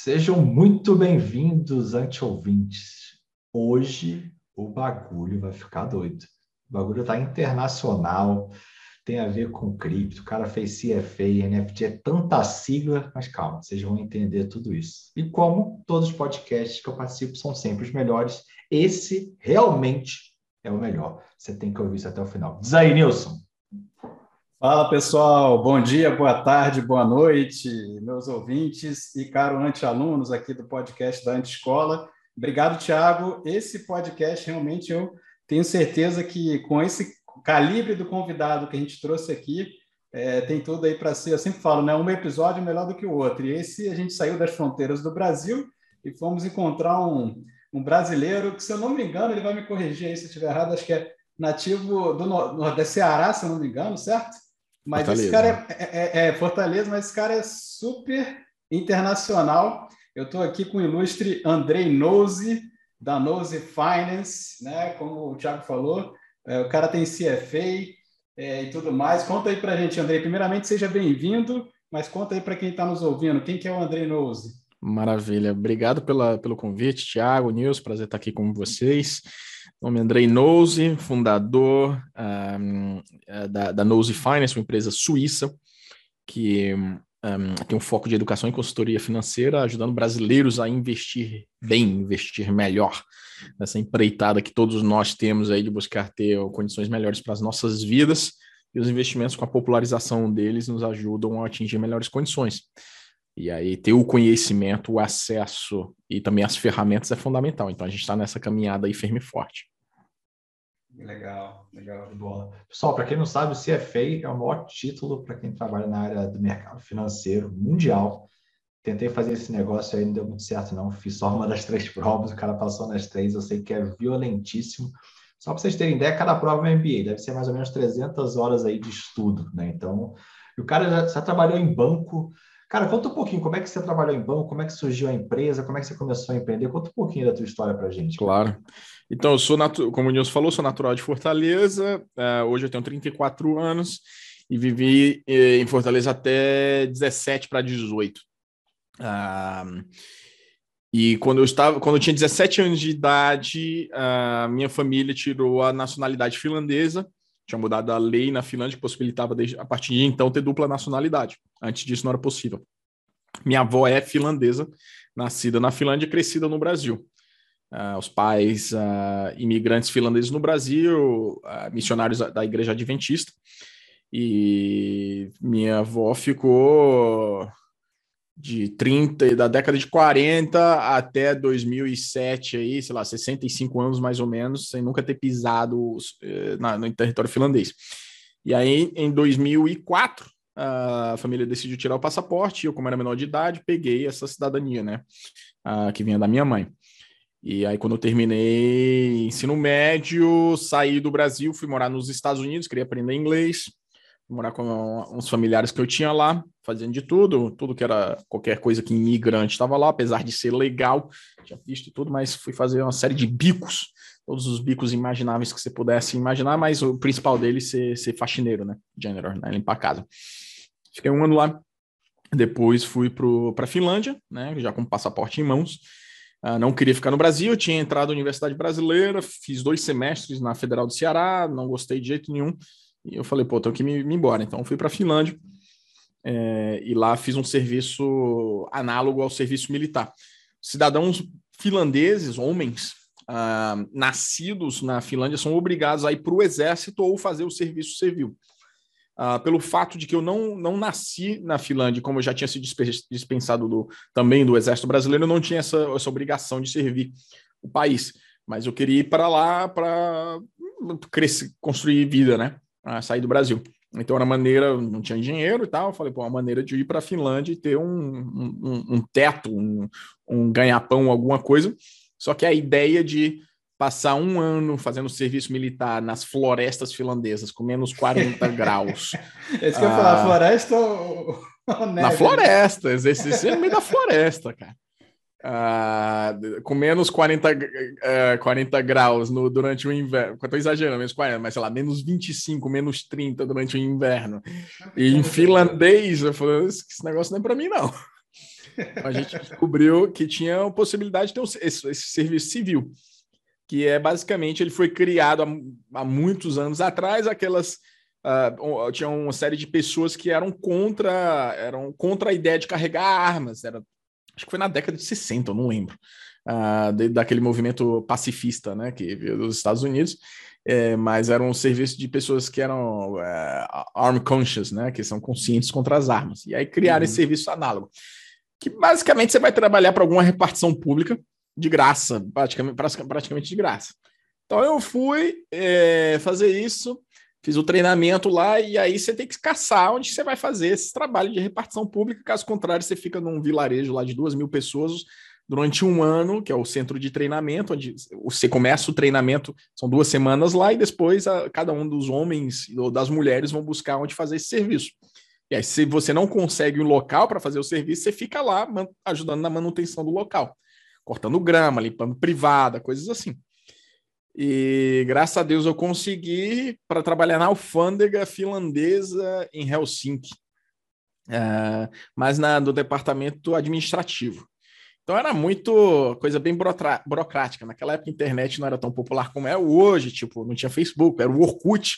Sejam muito bem-vindos, anti-ouvintes. Hoje o bagulho vai ficar doido. O bagulho está internacional, tem a ver com cripto, o cara fez CFA, NFT, é tanta sigla, mas calma, vocês vão entender tudo isso. E como todos os podcasts que eu participo são sempre os melhores, esse realmente é o melhor. Você tem que ouvir isso até o final. Aí, Nilson. Fala pessoal, bom dia, boa tarde, boa noite, meus ouvintes e caro anti-alunos aqui do podcast da Anti-Escola. Obrigado, Tiago. Esse podcast realmente eu tenho certeza que com esse calibre do convidado que a gente trouxe aqui, é, tem tudo aí para ser. Eu sempre falo, né? Um episódio melhor do que o outro. E esse a gente saiu das fronteiras do Brasil e fomos encontrar um, um brasileiro que, se eu não me engano, ele vai me corrigir aí se eu estiver errado, acho que é nativo do Nordeste Ceará, se eu não me engano, certo? Mas Fortaleza. esse cara é, é, é, é, Fortaleza, mas esse cara é super internacional. Eu estou aqui com o ilustre Andrei Nose, da Nose Finance, né? Como o Thiago falou, é, o cara tem CFA é, e tudo mais. Conta aí para a gente, Andrei. Primeiramente, seja bem-vindo, mas conta aí para quem está nos ouvindo, quem que é o Andrei Nose? Maravilha. Obrigado pela, pelo convite, Thiago, Nils, prazer estar aqui com vocês. Nome é Andrei Nose, fundador um, eh, da, da Nose Finance, uma empresa suíça que um, tem um foco de educação e consultoria financeira, ajudando brasileiros a investir bem, investir melhor nessa empreitada que todos nós temos aí de buscar ter condições melhores para as nossas vidas e os investimentos com a popularização deles nos ajudam a atingir melhores condições. E aí ter o conhecimento, o acesso e também as ferramentas é fundamental. Então a gente está nessa caminhada aí firme e forte. Legal, legal, bola. Pessoal, para quem não sabe, o CFA é o maior título para quem trabalha na área do mercado financeiro mundial. Tentei fazer esse negócio aí, não deu muito certo, não. Fiz só uma das três provas, o cara passou nas três, eu sei que é violentíssimo. Só para vocês terem ideia, cada prova é MBA, deve ser mais ou menos 300 horas aí de estudo, né? Então, o cara já, já trabalhou em banco, Cara, conta um pouquinho como é que você trabalhou em banco, como é que surgiu a empresa, como é que você começou a empreender. Conta um pouquinho da tua história para gente. Claro. Então, eu sou, como o Nilson falou, sou natural de Fortaleza. Uh, hoje eu tenho 34 anos e vivi eh, em Fortaleza até 17 para 18. Uh, e quando eu estava, quando eu tinha 17 anos de idade, a minha família tirou a nacionalidade finlandesa tinha mudado a lei na Finlândia que possibilitava, desde, a partir de então, ter dupla nacionalidade. Antes disso, não era possível. Minha avó é finlandesa, nascida na Finlândia e crescida no Brasil. Uh, os pais uh, imigrantes finlandeses no Brasil, uh, missionários da Igreja Adventista. E minha avó ficou de 30, da década de 40 até 2007, aí, sei lá, 65 anos mais ou menos, sem nunca ter pisado eh, na, no território finlandês. E aí, em 2004, a família decidiu tirar o passaporte, eu, como era menor de idade, peguei essa cidadania, né, que vinha da minha mãe. E aí, quando eu terminei ensino médio, saí do Brasil, fui morar nos Estados Unidos, queria aprender inglês, morar com uns familiares que eu tinha lá, fazendo de tudo, tudo que era qualquer coisa que imigrante estava lá, apesar de ser legal, tinha visto tudo, mas fui fazer uma série de bicos, todos os bicos imagináveis que você pudesse imaginar, mas o principal dele ser, ser faxineiro, né? Janitor, né? Limpar a casa. Fiquei um ano lá, depois fui para a Finlândia, né? Já com passaporte em mãos. Uh, não queria ficar no Brasil, tinha entrado na Universidade Brasileira, fiz dois semestres na Federal do Ceará, não gostei de jeito nenhum e eu falei, pô, tenho que me, me embora. Então fui para a Finlândia é, e lá fiz um serviço análogo ao serviço militar. Cidadãos finlandeses, homens, ah, nascidos na Finlândia, são obrigados a ir para o exército ou fazer o serviço civil. Ah, pelo fato de que eu não, não nasci na Finlândia, como eu já tinha sido dispensado do, também do exército brasileiro, eu não tinha essa, essa obrigação de servir o país. Mas eu queria ir para lá para crescer, construir vida, né? A sair do Brasil. Então era maneira, não tinha dinheiro e tal. Eu falei, pô, uma maneira de ir para a Finlândia e ter um, um, um teto, um, um ganha-pão, alguma coisa. Só que a ideia de passar um ano fazendo serviço militar nas florestas finlandesas com menos 40 graus. É isso que eu ia falar, ah, floresta ou, ou neve? Na floresta, exercício no meio da floresta, cara. Uh, com menos 40, uh, 40 graus no, durante o inverno. Estou exagerando, menos 40, mas sei lá, menos 25, menos 30 durante o inverno. E em finlandês, eu falei, esse negócio não é para mim, não. a gente descobriu que tinha a possibilidade de ter um, esse, esse, serviço civil, que é basicamente ele foi criado há, há muitos anos atrás, aquelas uh, tinha uma série de pessoas que eram contra eram contra a ideia de carregar armas, era acho que foi na década de 60, eu não lembro, uh, de, daquele movimento pacifista, né, que veio dos Estados Unidos, é, mas era um serviço de pessoas que eram uh, arm conscious, né, que são conscientes contra as armas, e aí criaram uhum. esse serviço análogo que basicamente você vai trabalhar para alguma repartição pública de graça, praticamente, praticamente de graça. Então eu fui é, fazer isso, fiz o treinamento lá, e aí você tem que caçar onde você vai fazer esse trabalho de repartição pública, caso contrário, você fica num vilarejo lá de duas mil pessoas durante um ano, que é o centro de treinamento, onde você começa o treinamento, são duas semanas lá, e depois a, cada um dos homens ou das mulheres vão buscar onde fazer esse serviço. E aí, se você não consegue um local para fazer o serviço, você fica lá ajudando na manutenção do local, cortando grama, limpando privada, coisas assim. E graças a Deus eu consegui para trabalhar na alfândega finlandesa em Helsinki, uh, mas na, do departamento administrativo. Então era muito coisa bem burocrática. Naquela época a internet não era tão popular como é hoje, tipo, não tinha Facebook, era o Orkut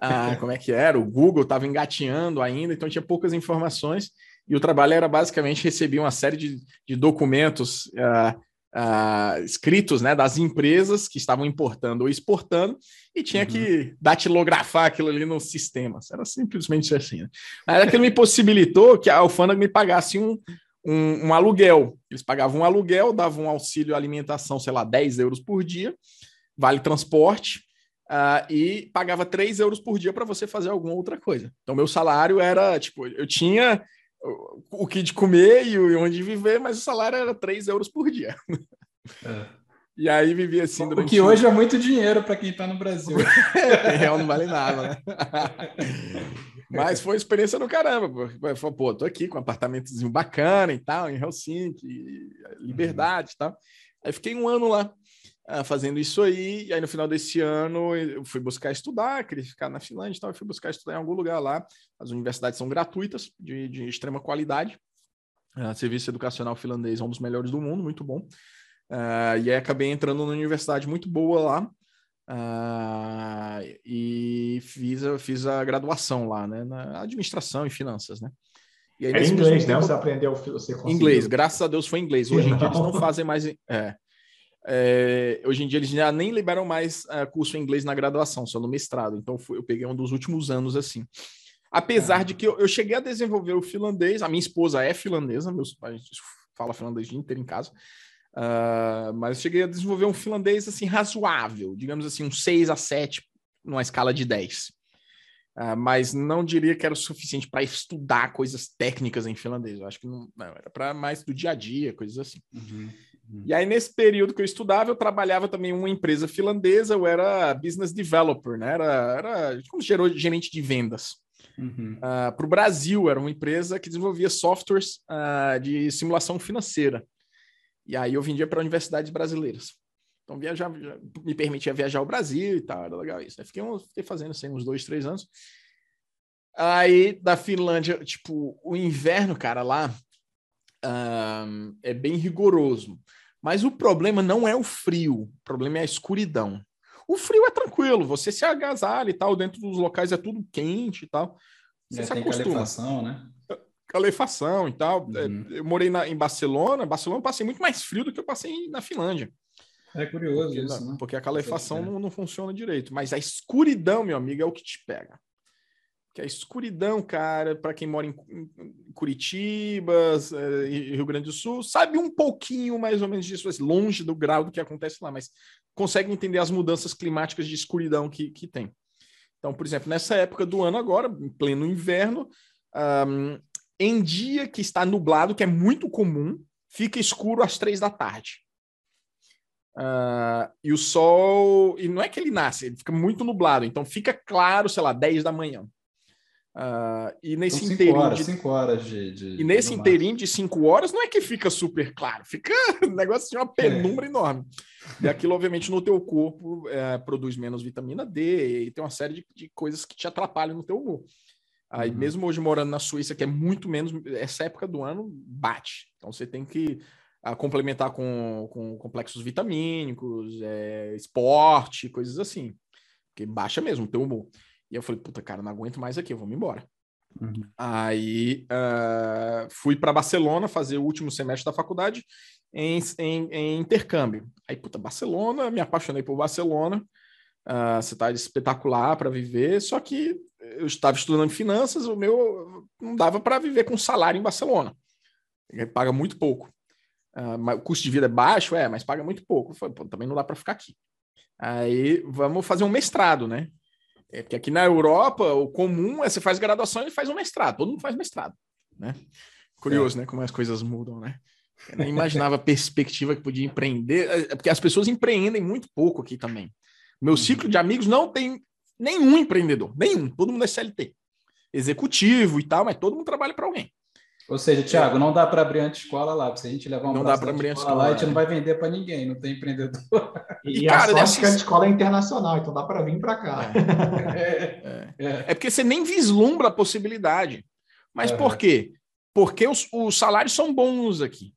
ah, como é que era, o Google estava engatinhando ainda, então tinha poucas informações, e o trabalho era basicamente receber uma série de, de documentos ah, ah, escritos né, das empresas que estavam importando ou exportando, e tinha uhum. que datilografar aquilo ali nos sistemas. Era simplesmente assim. Né? Mas aquilo me possibilitou que a alfândega me pagasse um, um, um, aluguel. Eles pagavam um aluguel, davam um auxílio alimentação, sei lá, 10 euros por dia, vale transporte, Uh, e pagava 3 euros por dia para você fazer alguma outra coisa. Então, meu salário era, tipo, eu tinha o, que de comer e onde viver, mas o salário era 3 euros por dia. É. E aí vivia assim durante... O que hoje é muito dinheiro para quem está no Brasil. é, real não vale nada, né? Mas foi uma experiência do caramba. Pô, pô, tô aqui com um apartamentozinho bacana e tal, em Helsinki, liberdade e tal. Aí fiquei um ano lá. Uh, fazendo isso aí, e aí no final desse ano eu fui buscar estudar, queria ficar na Finlândia e tal, eu fui buscar estudar em algum lugar lá. As universidades são gratuitas, de, de extrema qualidade. Uh, serviço educacional finlandês é um dos melhores do mundo, muito bom. Uh, e aí acabei entrando numa universidade muito boa lá. Uh, e fiz a, fiz a graduação lá, né? Na administração e finanças, né? E aí, é inglês, né? Você aprendeu, você conseguiu. Inglês, graças a Deus foi inglês. Hoje em dia eles não fazem mais. É, é, hoje em dia eles já nem liberam mais uh, curso em inglês na graduação, só no mestrado. Então eu peguei um dos últimos anos assim. Apesar de que eu, eu, cheguei a desenvolver o finlandês, a minha esposa é finlandesa, meus pais fala finlandês o dia inteiro em casa, uh, mas eu cheguei a desenvolver um finlandês assim razoável, digamos assim, um 6 a 7 numa escala de 10. Uh, ah, mas não diria que era o suficiente para estudar coisas técnicas em finlandês. Eu acho que não, não era para mais do dia a dia, coisas assim. Uhum. E aí, nesse período que eu estudava, eu trabalhava também em uma empresa finlandesa, eu era business developer, né? Era, era como gerente de vendas. Uhum. Uh, para o Brasil, era uma empresa que desenvolvia softwares uh, de simulação financeira. E aí eu vendia para universidades brasileiras. Então, viajar, me permitia viajar ao Brasil e tal, era legal isso. Aí fiquei, fiquei fazendo assim, uns dois, três anos. Aí, da Finlândia, tipo, o inverno, cara, lá um, é bem rigoroso. Mas o problema não é o frio, o problema é a escuridão. O frio é tranquilo, você se agasalha e tal, dentro dos locais é tudo quente e tal. Você é, se acostuma. Calefação, né? Calefação e tal. É, uhum. Eu morei na, em Barcelona, Barcelona eu passei muito mais frio do que eu passei na Finlândia. É curioso porque, isso, né? Porque a calefação não, não funciona direito. Mas a escuridão, meu amigo, é o que te pega que é a escuridão, cara, para quem mora em, Curitiba, é, Rio Grande do Sul, sabe um pouquinho mais ou menos disso, longe do grau do que acontece lá, mas consegue entender as mudanças climáticas de escuridão que, que tem. Então, por exemplo, nessa época do ano agora, em pleno inverno, um, em dia que está nublado, que é muito comum, fica escuro às três da tarde. Uh, e o sol, e não é que ele nasce, ele fica muito nublado, então fica claro, sei lá, 10 da manhã. Uh, e nesse então, inteirinho horas, de cinco horas de, de e nesse inteirinho de cinco horas não é que fica super claro, fica um negócio de uma penumbra é. enorme. E aquilo, obviamente, no teu corpo é, produz menos vitamina D e tem uma série de, de, coisas que te atrapalham no teu humor. Aí, uhum. mesmo hoje morando na Suíça, que é muito menos, essa época do ano bate. Então, você tem que a, ah, complementar com, com complexos vitamínicos, é, esporte, coisas assim. Porque baixa mesmo o teu humor. E eu falei, puta, cara, não aguento mais aqui, eu vou me embora. Uhum. Aí uh, fui para Barcelona fazer o último semestre da faculdade em, em, em, intercâmbio. Aí, puta, Barcelona, me apaixonei por Barcelona. Uh, cidade espetacular para viver, só que eu estava estudando finanças, o meu não dava para viver com salário em Barcelona. Ele paga muito pouco. Uh, o custo de vida é baixo, é, mas paga muito pouco. Falei, também não dá para ficar aqui. Aí vamos fazer um mestrado, né? É que aqui na Europa o comum é você faz graduação e faz um mestrado. Todo mundo faz mestrado, né? Curioso, é. né? Como as coisas mudam, né? Eu nem imaginava a perspectiva que podia empreender, é, é porque as pessoas empreendem muito pouco aqui também. Meu uhum. ciclo de amigos não tem nenhum empreendedor, nenhum. Todo mundo é CLT, executivo e tal, mas todo mundo trabalha para alguém. Ou seja, Thiago, não dá para abrir anti-escola lá, se a gente levar uma não dá para abrir escola lá, a gente não né? vai vender para ninguém, não tem empreendedor. E, e cara, a sorte que a escola é internacional, então dá para vir para cá. É. É. É. é. porque você nem vislumbra a possibilidade. Mas por quê? Porque os, os salários são bons aqui.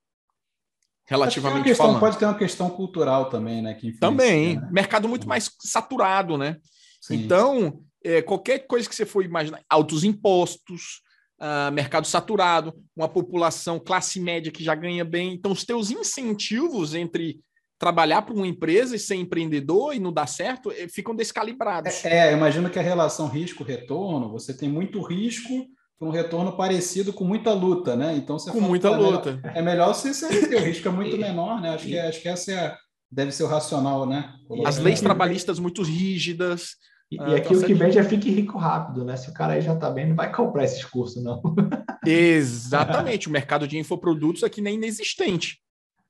Relativamente questão, falando. Pode ter uma questão cultural também, né? Que também. Né? Mercado muito mais saturado, né? Sim. Então, é, qualquer coisa que você for imaginar, altos impostos, uh, mercado saturado, uma população classe média que já ganha bem. Então, os teus incentivos entre trabalhar para uma empresa e ser empreendedor e não dar certo eh, ficam descalibrados. É, é imagino que a relação risco-retorno, você tem muito risco para um retorno parecido com muita luta, né? Então você com muita é luta. Melhor, é melhor você CLT, o risco é muito menor, né? Acho que, acho que essa é, deve ser o racional, né? As leis trabalhistas muito rígidas, e, ah, e aqui o que vende é fique rico rápido, né? Se o cara aí já está bem, não vai comprar esses cursos, não. Exatamente. o mercado de infoprodutos aqui nem inexistente.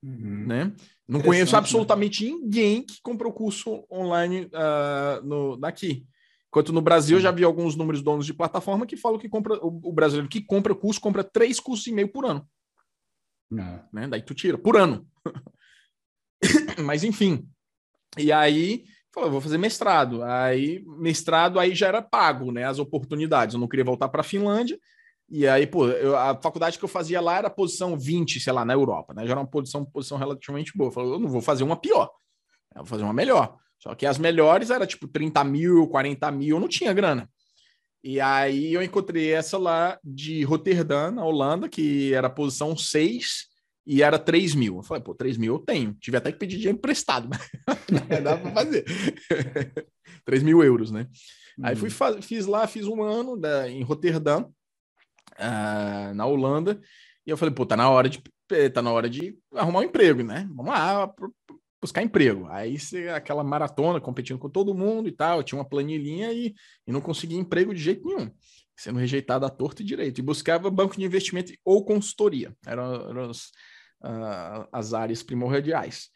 Uhum. Né? Não conheço né? absolutamente né? ninguém que comprou curso online uh, no, daqui. Enquanto no Brasil eu já vi alguns números donos de plataforma que falam que compra o, o brasileiro que compra curso compra três cursos e meio por ano. Não. Né? Daí tu tira por ano. Mas enfim. E aí Falei, vou fazer mestrado. Aí, mestrado aí já era pago, né? As oportunidades. Eu não queria voltar para a Finlândia. E aí, pô, eu, a faculdade que eu fazia lá era posição 20, sei lá, na Europa, né? Já era uma posição, posição relativamente boa. Eu falei, eu não vou fazer uma pior. Eu vou fazer uma melhor. Só que as melhores era tipo 30 mil, 40 mil, eu não tinha grana. E aí eu encontrei essa lá de Roterdã, na Holanda, que era posição 6 e era 3 mil. Eu falei, pô, 3 mil eu tenho. Tive até que pedir dinheiro emprestado, mas dá para fazer. 3 mil euros, né? Uhum. Aí fui uhum. fiz lá, fiz um ano da, em Roterdã, uh, na Holanda, e eu falei, pô, tá na hora de eh, tá na hora de arrumar um emprego, né? Vamos lá, buscar emprego. Aí aquela maratona competindo com todo mundo e tal, tinha uma planilhinha e, e não conseguia emprego de jeito nenhum sendo rejeitado à torta e direito, e buscava banco de investimento ou consultoria, eram, eram as, uh, as áreas primordiais.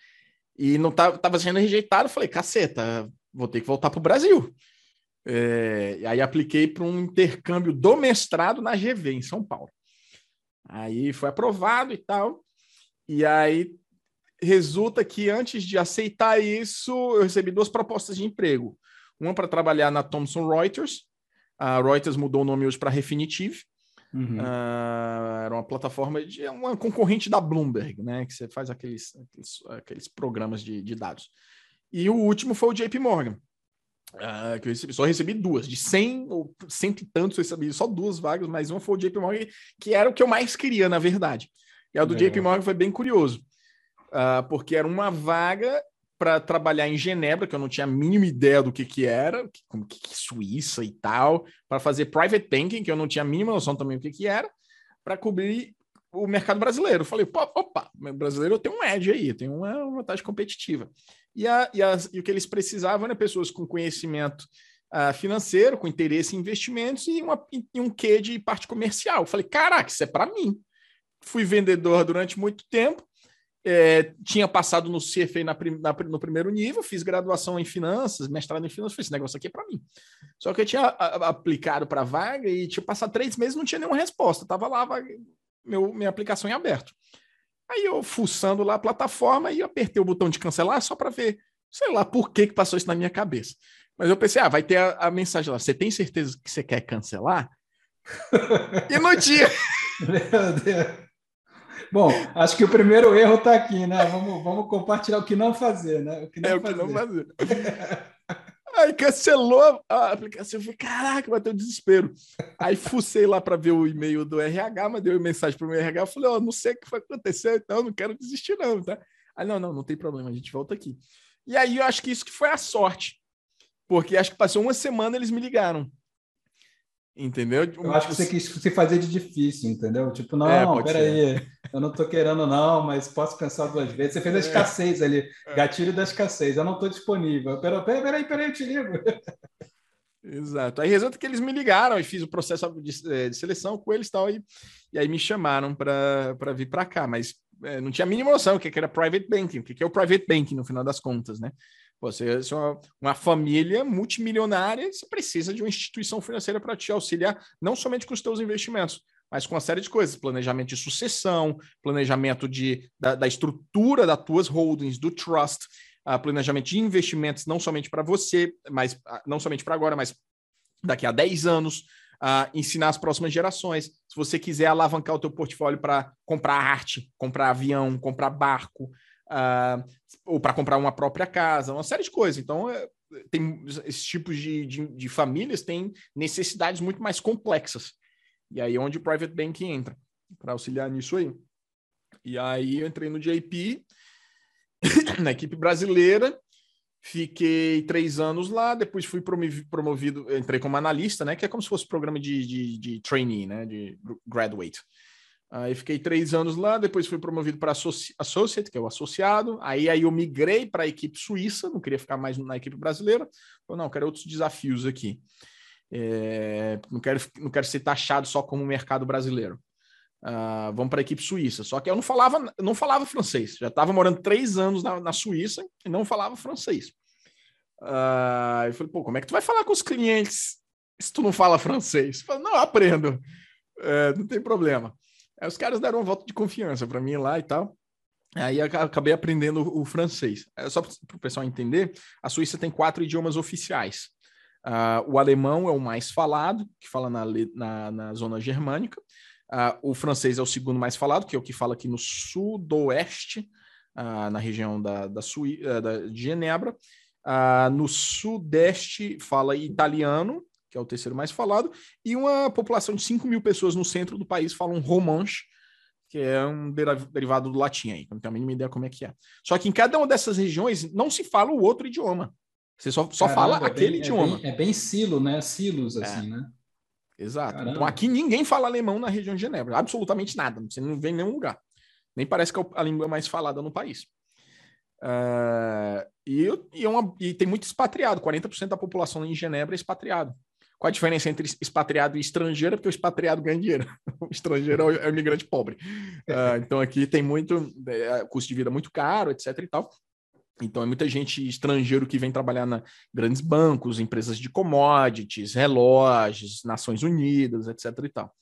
E não estava sendo rejeitado, falei, caceta, vou ter que voltar para o Brasil. É, e aí apliquei para um intercâmbio do mestrado na GV, em São Paulo. Aí foi aprovado e tal. E aí resulta que antes de aceitar isso, eu recebi duas propostas de emprego. Uma para trabalhar na Thomson Reuters. A Reuters mudou o nome hoje para Refinitiv. Uhum. Uh, era uma plataforma de uma concorrente da Bloomberg, né? Que você faz aqueles, aqueles, aqueles programas de, de, dados. E o último foi o JP Morgan. Uh, que eu recebi, só recebi duas, de 100 ou cento e tantos, eu recebi só duas vagas, mas uma foi o JP Morgan, que era o que eu mais queria, na verdade. E a do é. JP Morgan foi bem curioso, uh, porque era uma vaga para trabalhar em Genebra, que eu não tinha a mínima ideia do que que era, como que, que Suíça e tal, para fazer private banking, que eu não tinha a mínima noção também do que que era, para cobrir o mercado brasileiro. Falei, opa, brasileiro tenho um edge aí, tenho uma vantagem competitiva. E, a, e, as, e o que eles precisavam eram pessoas com conhecimento uh, financeiro, com interesse em investimentos e, uma, e um quê de parte comercial. Eu falei, caraca, isso é para mim. Fui vendedor durante muito tempo, é, tinha passado no CFA na, na, no primeiro nível, fiz graduação em finanças, mestrado em finanças, falei, esse negócio aqui é para mim. Só que eu tinha a, a, aplicado para vaga e tinha passado três meses não tinha nenhuma resposta, tava lá vaga, meu, minha aplicação em aberto. Aí eu fuçando lá a plataforma e apertei o botão de cancelar só para ver, sei lá por que, que passou isso na minha cabeça. Mas eu pensei, ah, vai ter a, a mensagem lá, você tem certeza que você quer cancelar? e não tinha. Meu Deus. Bom, acho que o primeiro erro está aqui, né? Vamos, vamos compartilhar o que não fazer, né? O que não é fazer. o que não fazer. Aí cancelou a aplicação. Eu falei, caraca, bateu desespero. Aí fucei lá para ver o e-mail do RH, mandei uma mensagem para o meu RH. Eu falei, ó, oh, não sei o que vai acontecer, então não quero desistir, não, tá? Aí, não, não, não tem problema, a gente volta aqui. E aí eu acho que isso que foi a sorte. Porque acho que passou uma semana eles me ligaram. Entendeu? Eu acho que você quis se fazer de difícil, entendeu? Tipo, não, é, peraí, eu não tô querendo não, mas posso pensar duas vezes. Você fez a é. escassez ali, é. gatilho da escassez, eu não tô disponível. Peraí, peraí, peraí, eu te ligo. Exato. Aí resulta que eles me ligaram, e fiz o processo de, é, de seleção com eles e tal, e, e aí me chamaram para vir para cá, mas é, não tinha a mínima noção o que era private banking, o que é o private banking no final das contas, né? Você é uma, uma família multimilionária, você precisa de uma instituição financeira para te auxiliar, não somente com os teus investimentos, mas com uma série de coisas, planejamento de sucessão, planejamento de, da, da estrutura das tuas holdings, do trust, uh, planejamento de investimentos, não somente para você, mas uh, não somente para agora, mas daqui a 10 anos, uh, ensinar as próximas gerações. Se você quiser alavancar o teu portfólio para comprar arte, comprar avião, comprar barco, ou para comprar uma própria casa, uma série de coisas. Então, é, tem esses tipos de, de, de, famílias têm necessidades muito mais complexas. E aí é onde o private banking entra para auxiliar nisso aí. E aí eu entrei no JP, na equipe brasileira, fiquei três anos lá, depois fui promovido, entrei como analista, né? Que é como se fosse programa de, de, de trainee, né? De graduate. Aí fiquei três anos lá, depois fui promovido para associate, que é o associado. Aí, aí eu migrei para a equipe suíça, não queria ficar mais na equipe brasileira. Falei, não, quero outros desafios aqui. É, não, quero, não quero ser taxado só como mercado brasileiro. Uh, vamos para a equipe suíça. Só que eu não falava, não falava francês. Já estava morando três anos na, na, Suíça e não falava francês. Uh, eu falei, pô, como é que tu vai falar com os clientes se tu não fala francês? Eu falei, não, aprendo. É, não tem problema. Aí os caras deram um voto de confiança para mim lá e tal. Aí acabei aprendendo o francês. É, só para o pessoal entender, a Suíça tem quatro idiomas oficiais. Uh, o alemão é o mais falado, que fala na, na, na zona germânica. Uh, o francês é o segundo mais falado, que é o que fala aqui no sudoeste, uh, na região da, da, Suí da de Genebra. no sudeste fala italiano, que é o terceiro mais falado, e uma população de 5 mil pessoas no centro do país falam romanche, que é um derivado do latim aí, não tenho a mínima ideia como é que é. Só que em cada uma dessas regiões não se fala o outro idioma. Você só, só Caramba, fala é aquele bem, idioma. É bem, é bem, silo, né? Silos, é. assim, né? Exato. Caramba. Então aqui ninguém fala alemão na região de Genebra. Absolutamente nada. Você não vê em nenhum lugar. Nem parece que é a língua mais falada no país. Uh, e, e, é uma, e, tem muito expatriado. 40% da população em Genebra é expatriado. Qual a diferença entre expatriado e estrangeiro? Porque o expatriado ganha dinheiro, o estrangeiro é o imigrante pobre. Uh, então aqui tem muito é, custo de vida muito caro, etc. e tal. Então é muita gente estrangeiro que vem trabalhar na grandes bancos, empresas de commodities, relógios, Nações Unidas, etc. e tal.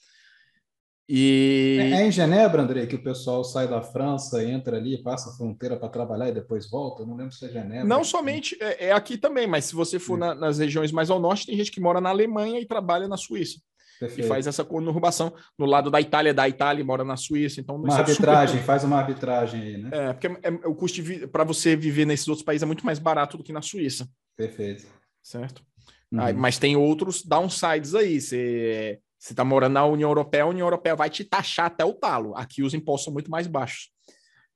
E... É, é, em Genebra, André, que o pessoal sai da França, entra ali, passa a fronteira para trabalhar e depois volta? Eu não lembro se é Genebra. Não somente, é, é aqui também, mas se você for na, nas regiões mais ao norte, tem gente que mora na Alemanha e trabalha na Suíça. Perfeito. E faz essa conurbação. No lado da Itália, da Itália, mora na Suíça. Então, uma é arbitragem, super... faz uma arbitragem aí, né? É, porque é, o custo para você viver nesses outros países é muito mais barato do que na Suíça. Perfeito. Certo? Uhum. Aí, mas tem outros downsides aí. Você você está morando na União Europeia, a União Europeia vai te taxar até o talo. Aqui os impostos são muito mais baixos.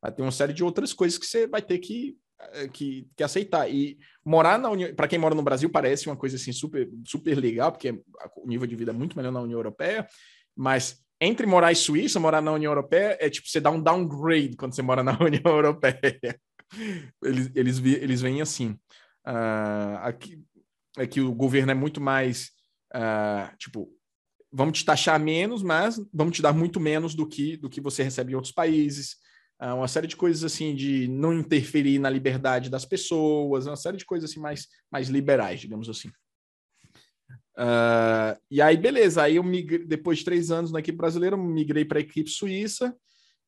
Vai ter uma série de outras coisas que você vai ter que, eh, que, que aceitar. E morar na União, para quem mora no Brasil, parece uma coisa assim super, super legal, porque o nível de vida é muito melhor na União Europeia, mas entre morar em Suíça, morar na União Europeia, é tipo você dá um downgrade quando você mora na União Europeia. Eles, eles, eles vêm assim. Uh, aqui, é que o governo é muito mais. Uh, tipo, vamos te taxar menos, mas vamos te dar muito menos do que do que você recebe em outros países. Uh, uma série de coisas assim de não interferir na liberdade das pessoas, uma série de coisas assim mais, mais liberais, digamos assim. Uh, e aí, beleza, aí eu migrei, depois de três anos na equipe brasileira, migrei para a equipe suíça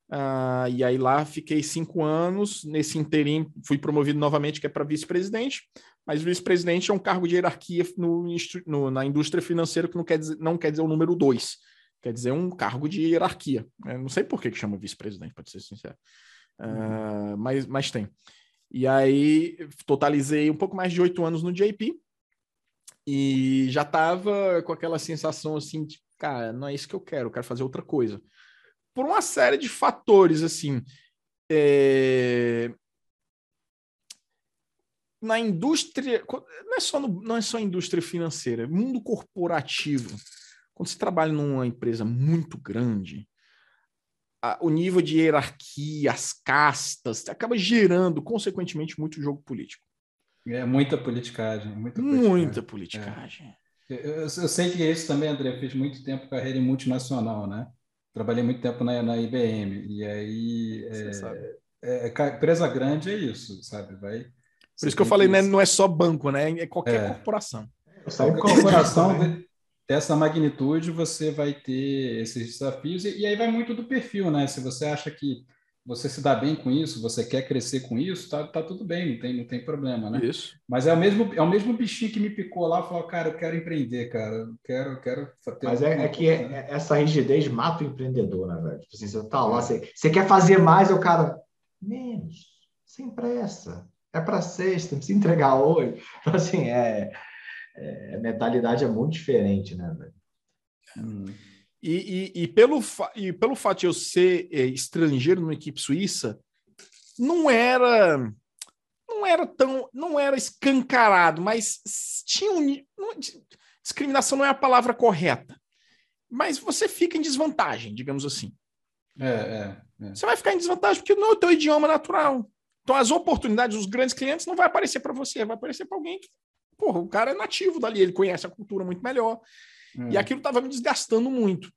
Uh, e aí lá fiquei cinco anos. Nesse interim, fui promovido novamente, que é para vice-presidente. Mas vice-presidente é um cargo de hierarquia no, no, na indústria financeira que não quer dizer, não quer dizer o número dois. Quer dizer um cargo de hierarquia. Eu não sei por que, que chama vice-presidente, para ser sincero. Uh, mas, mas tem. E aí totalizei um pouco mais de oito anos no JP e já estava com aquela sensação assim de, cara, não é isso que eu quero, eu quero fazer outra coisa. Por uma série de fatores, assim. É... Na indústria, não é, só no, não é só indústria financeira, é mundo corporativo. Quando você trabalha numa empresa muito grande, a, o nível de hierarquia, as castas, acaba gerando, consequentemente, muito jogo político. É muita politicagem. Muita politicagem. Muita politicagem. É. Eu, eu, sei que isso também, André, fiz muito tempo carreira em multinacional, né? Trabalhei muito tempo na, na IBM. E aí. É, é, é, empresa grande é isso, sabe? Vai. Por isso que eu falei, né? não é só banco, né? É qualquer é. corporação. Qualquer corporação dessa magnitude, você vai ter esses desafios, e, e aí vai muito do perfil, né? Se você acha que você se dá bem com isso, você quer crescer com isso, tá, tá tudo bem, não tem, não tem problema, né? Isso. Mas é o mesmo, é o mesmo bichinho que me picou lá, falou, cara, eu quero empreender, cara, quero, quero. Mas é, é que é, né? essa rigidez mata o empreendedor, né, velho? Tipo assim, você tá lá, você, você quer fazer mais, o cara menos, sem pressa, é para sexta, não precisa entregar hoje. Então assim, é, é a mentalidade é muito diferente, né, velho? Hum. E, e, e, pelo, e pelo fato de eu ser é, estrangeiro numa equipe suíça, não era não era tão não era escancarado, mas tinha um não, discriminação não é a palavra correta, mas você fica em desvantagem, digamos assim. É, é, é. Você vai ficar em desvantagem porque não é o teu idioma natural. Então as oportunidades, os grandes clientes não vai aparecer para você, vai aparecer para alguém que, porra, o cara é nativo dali, ele conhece a cultura muito melhor. E é. aquilo estava me desgastando muito.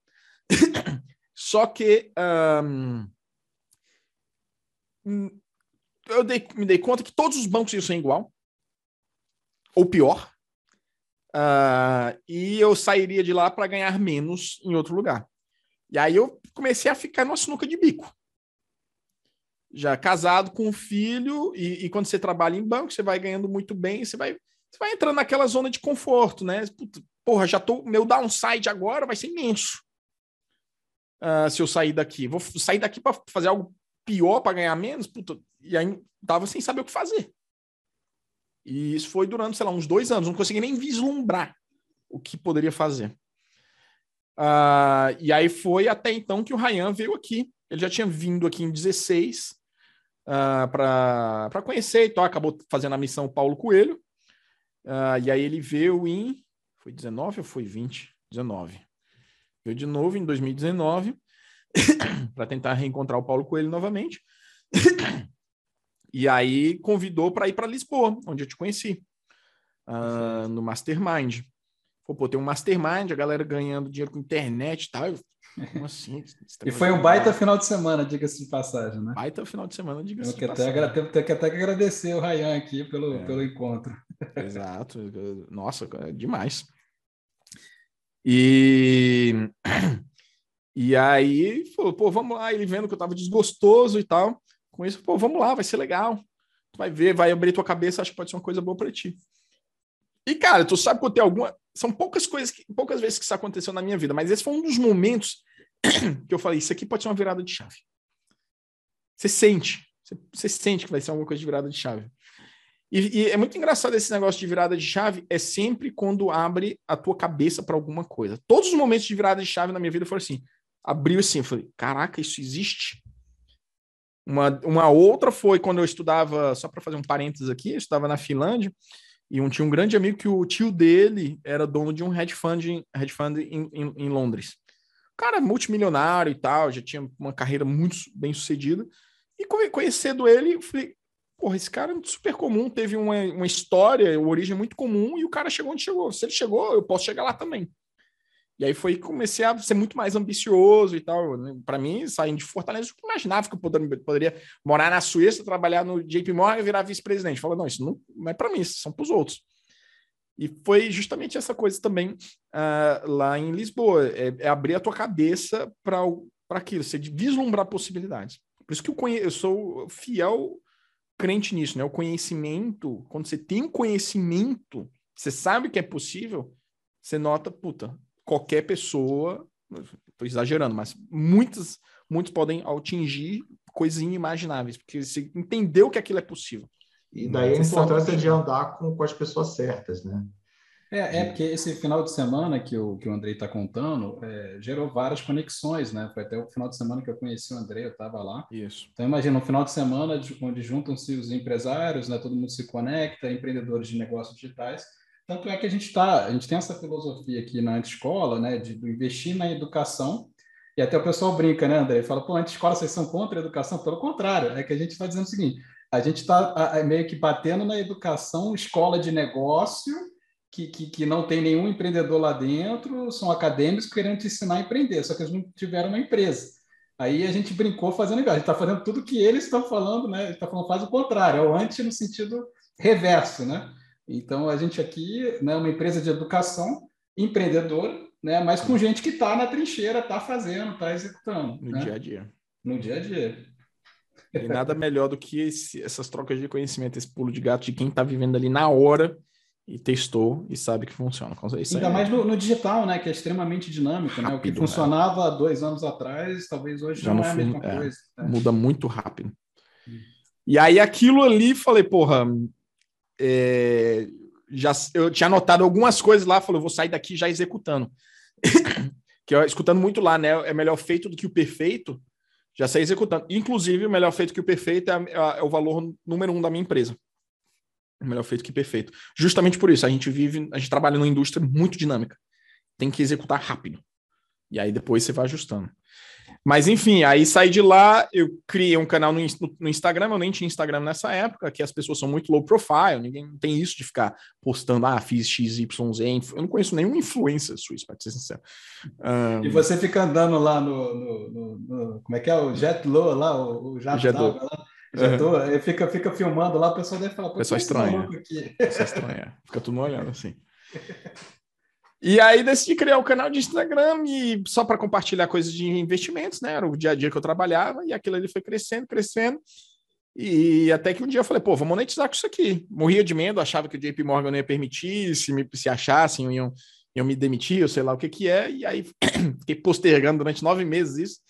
Só que um, eu dei, me dei conta que todos os bancos iam ser igual, ou pior, uh, e eu sairia de lá para ganhar menos em outro lugar. E aí eu comecei a ficar numa sinuca de bico. Já casado com um filho, e, e, quando você trabalha em banco, você vai ganhando muito bem, você vai, você vai entrando naquela zona de conforto, né? Porra, já tô. Meu downside agora vai ser imenso. Uh, se eu sair daqui. Vou sair daqui para fazer algo pior para ganhar menos? Puta, e aí tava sem saber o que fazer. E isso foi durante, sei lá, uns dois anos. Não consegui nem vislumbrar o que poderia fazer. Uh, e aí foi até então que o Ryan veio aqui. Ele já tinha vindo aqui em 16 uh, para conhecer e tal. Acabou fazendo a missão Paulo Coelho. Uh, e aí ele veio em foi 19 ou foi 20? 19. Veio de novo em 2019 para tentar reencontrar o Paulo Coelho novamente. e aí convidou para ir para Lisboa, onde eu te conheci, uh, no Mastermind. Pô, pô, tem um Mastermind, a galera ganhando dinheiro com internet e tal. Como assim? e foi um baita final de semana, diga-se de passagem, né? Baita final de semana, diga-se de passagem. Tenho, tenho que até agradecer o Rayan aqui pelo, é. pelo encontro. Exato. Nossa, é demais. E, e aí falou, pô, vamos lá. Ele vendo que eu tava desgostoso e tal. Com isso, pô, vamos lá, vai ser legal. Tu vai ver, vai abrir tua cabeça, acho que pode ser uma coisa boa para ti. E, cara, tu sabe que eu tenho alguma. São poucas coisas, que, poucas vezes que isso aconteceu na minha vida, mas esse foi um dos momentos que eu falei: isso aqui pode ser uma virada de chave. Você sente, você, sente que vai ser alguma coisa de virada de chave. E, e, é muito engraçado esse negócio de virada de chave, é sempre quando abre a tua cabeça para alguma coisa. Todos os momentos de virada de chave na minha vida foram assim. Abriu assim, eu falei, caraca, isso existe? Uma, uma outra foi quando eu estudava, só para fazer um parênteses aqui, eu estudava na Finlândia, e um, tinha um grande amigo que o tio dele era dono de um hedge fund, hedge fund em, em, em Londres. Cara, multimilionário e tal, já tinha uma carreira muito bem sucedida. E conhecendo ele, falei, porra, esse cara é super comum, teve uma, uma história, uma origem muito comum, e o cara chegou onde chegou. Se ele chegou, eu posso chegar lá também. E aí foi que comecei a ser muito mais ambicioso e tal. Né? Para mim, saindo de Fortaleza, eu imaginava que eu poderia, poderia, morar na Suíça, trabalhar no JP Morgan e virar vice-presidente. Falei, não, isso não, não é para mim, isso são para os outros. E foi justamente essa coisa também uh, lá em Lisboa, é, é abrir a tua cabeça para aquilo, você vislumbrar possibilidades. Por isso que eu, eu sou fiel crente nisso, né? O conhecimento, quando você tem um conhecimento, você sabe que é possível, você nota, puta, qualquer pessoa, estou exagerando, mas muitos, muitos podem atingir coisas inimagináveis, porque você entendeu que aquilo é possível. E daí a importância de andar com, com as pessoas certas, né? É, é porque esse final de semana que o, que o Andrei está contando é, gerou várias conexões, né? Foi até o final de semana que eu conheci o Andrei, eu estava lá. Isso. Então, imagina, um final de semana onde juntam-se os empresários, né? Todo mundo se conecta, empreendedores de negócios digitais. Tanto é que a gente está, a gente tem essa filosofia aqui na escola, né? De, de investir na educação. E até o pessoal brinca, né, André? Fala, pô, escola vocês são contra a educação? Pelo contrário, é que a gente está dizendo o seguinte: a gente está meio que batendo na educação, escola de negócio que, que, que, não tem nenhum empreendedor lá dentro, são acadêmicos querendo te ensinar a empreender, só que eles não tiveram uma empresa. Aí a gente brincou fazendo igual, a gente está fazendo tudo que eles estão falando, né? A gente está falando faz o contrário, é o anti no sentido reverso, né? Então a gente aqui é né, uma empresa de educação, empreendedor, né? Mas com gente que está na trincheira, está fazendo, está executando. No né? dia a dia. No dia a dia. E nada melhor do que esse, essas trocas de conhecimento, esse pulo de gato de quem está vivendo ali na hora e testou e sabe que funciona. Isso Ainda é... mais no, no, digital, né? Que é extremamente dinâmico, rápido, né? O que funcionava há dois anos atrás, talvez hoje Já não, é a mesma é, coisa. Né? Muda muito rápido. Hum. E aí aquilo ali, falei, porra, é, já, eu tinha anotado algumas coisas lá, falei, eu vou sair daqui já executando. que eu, escutando muito lá, né? É melhor feito do que o perfeito, já saí executando. Inclusive, o melhor feito que o perfeito é, é o valor número um da minha empresa. Melhor feito que perfeito. Justamente por isso, a gente vive, a gente trabalha numa indústria muito dinâmica. Tem que executar rápido. E aí depois você vai ajustando. Mas enfim, aí saí de lá, eu criei um canal no, no, Instagram, eu nem tinha Instagram nessa época, que as pessoas são muito low profile, ninguém tem isso de ficar postando, ah, fiz XYZ. Eu não conheço nenhum influencer suíço, para ser sincero. Um... E você fica andando lá no, no, no, Como é que é? O Jetlo lá, o, o jato lá. Já tô, uhum. fica, fica filmando lá, o pessoal deve falar, pessoal estranha. Pessoal estranha. Fica tudo olhando assim. E aí decidi criar o um canal de Instagram e só para compartilhar coisas de investimentos, né? Era o dia a dia que eu trabalhava e aquilo ali foi crescendo, crescendo. E até que um dia eu falei, pô, vou monetizar com isso aqui. Morria de medo, achava que o JP Morgan não ia permitir, se, me, se achassem, iam, iam me demitir, ou sei lá o que que é. E aí fiquei postergando durante nove meses isso.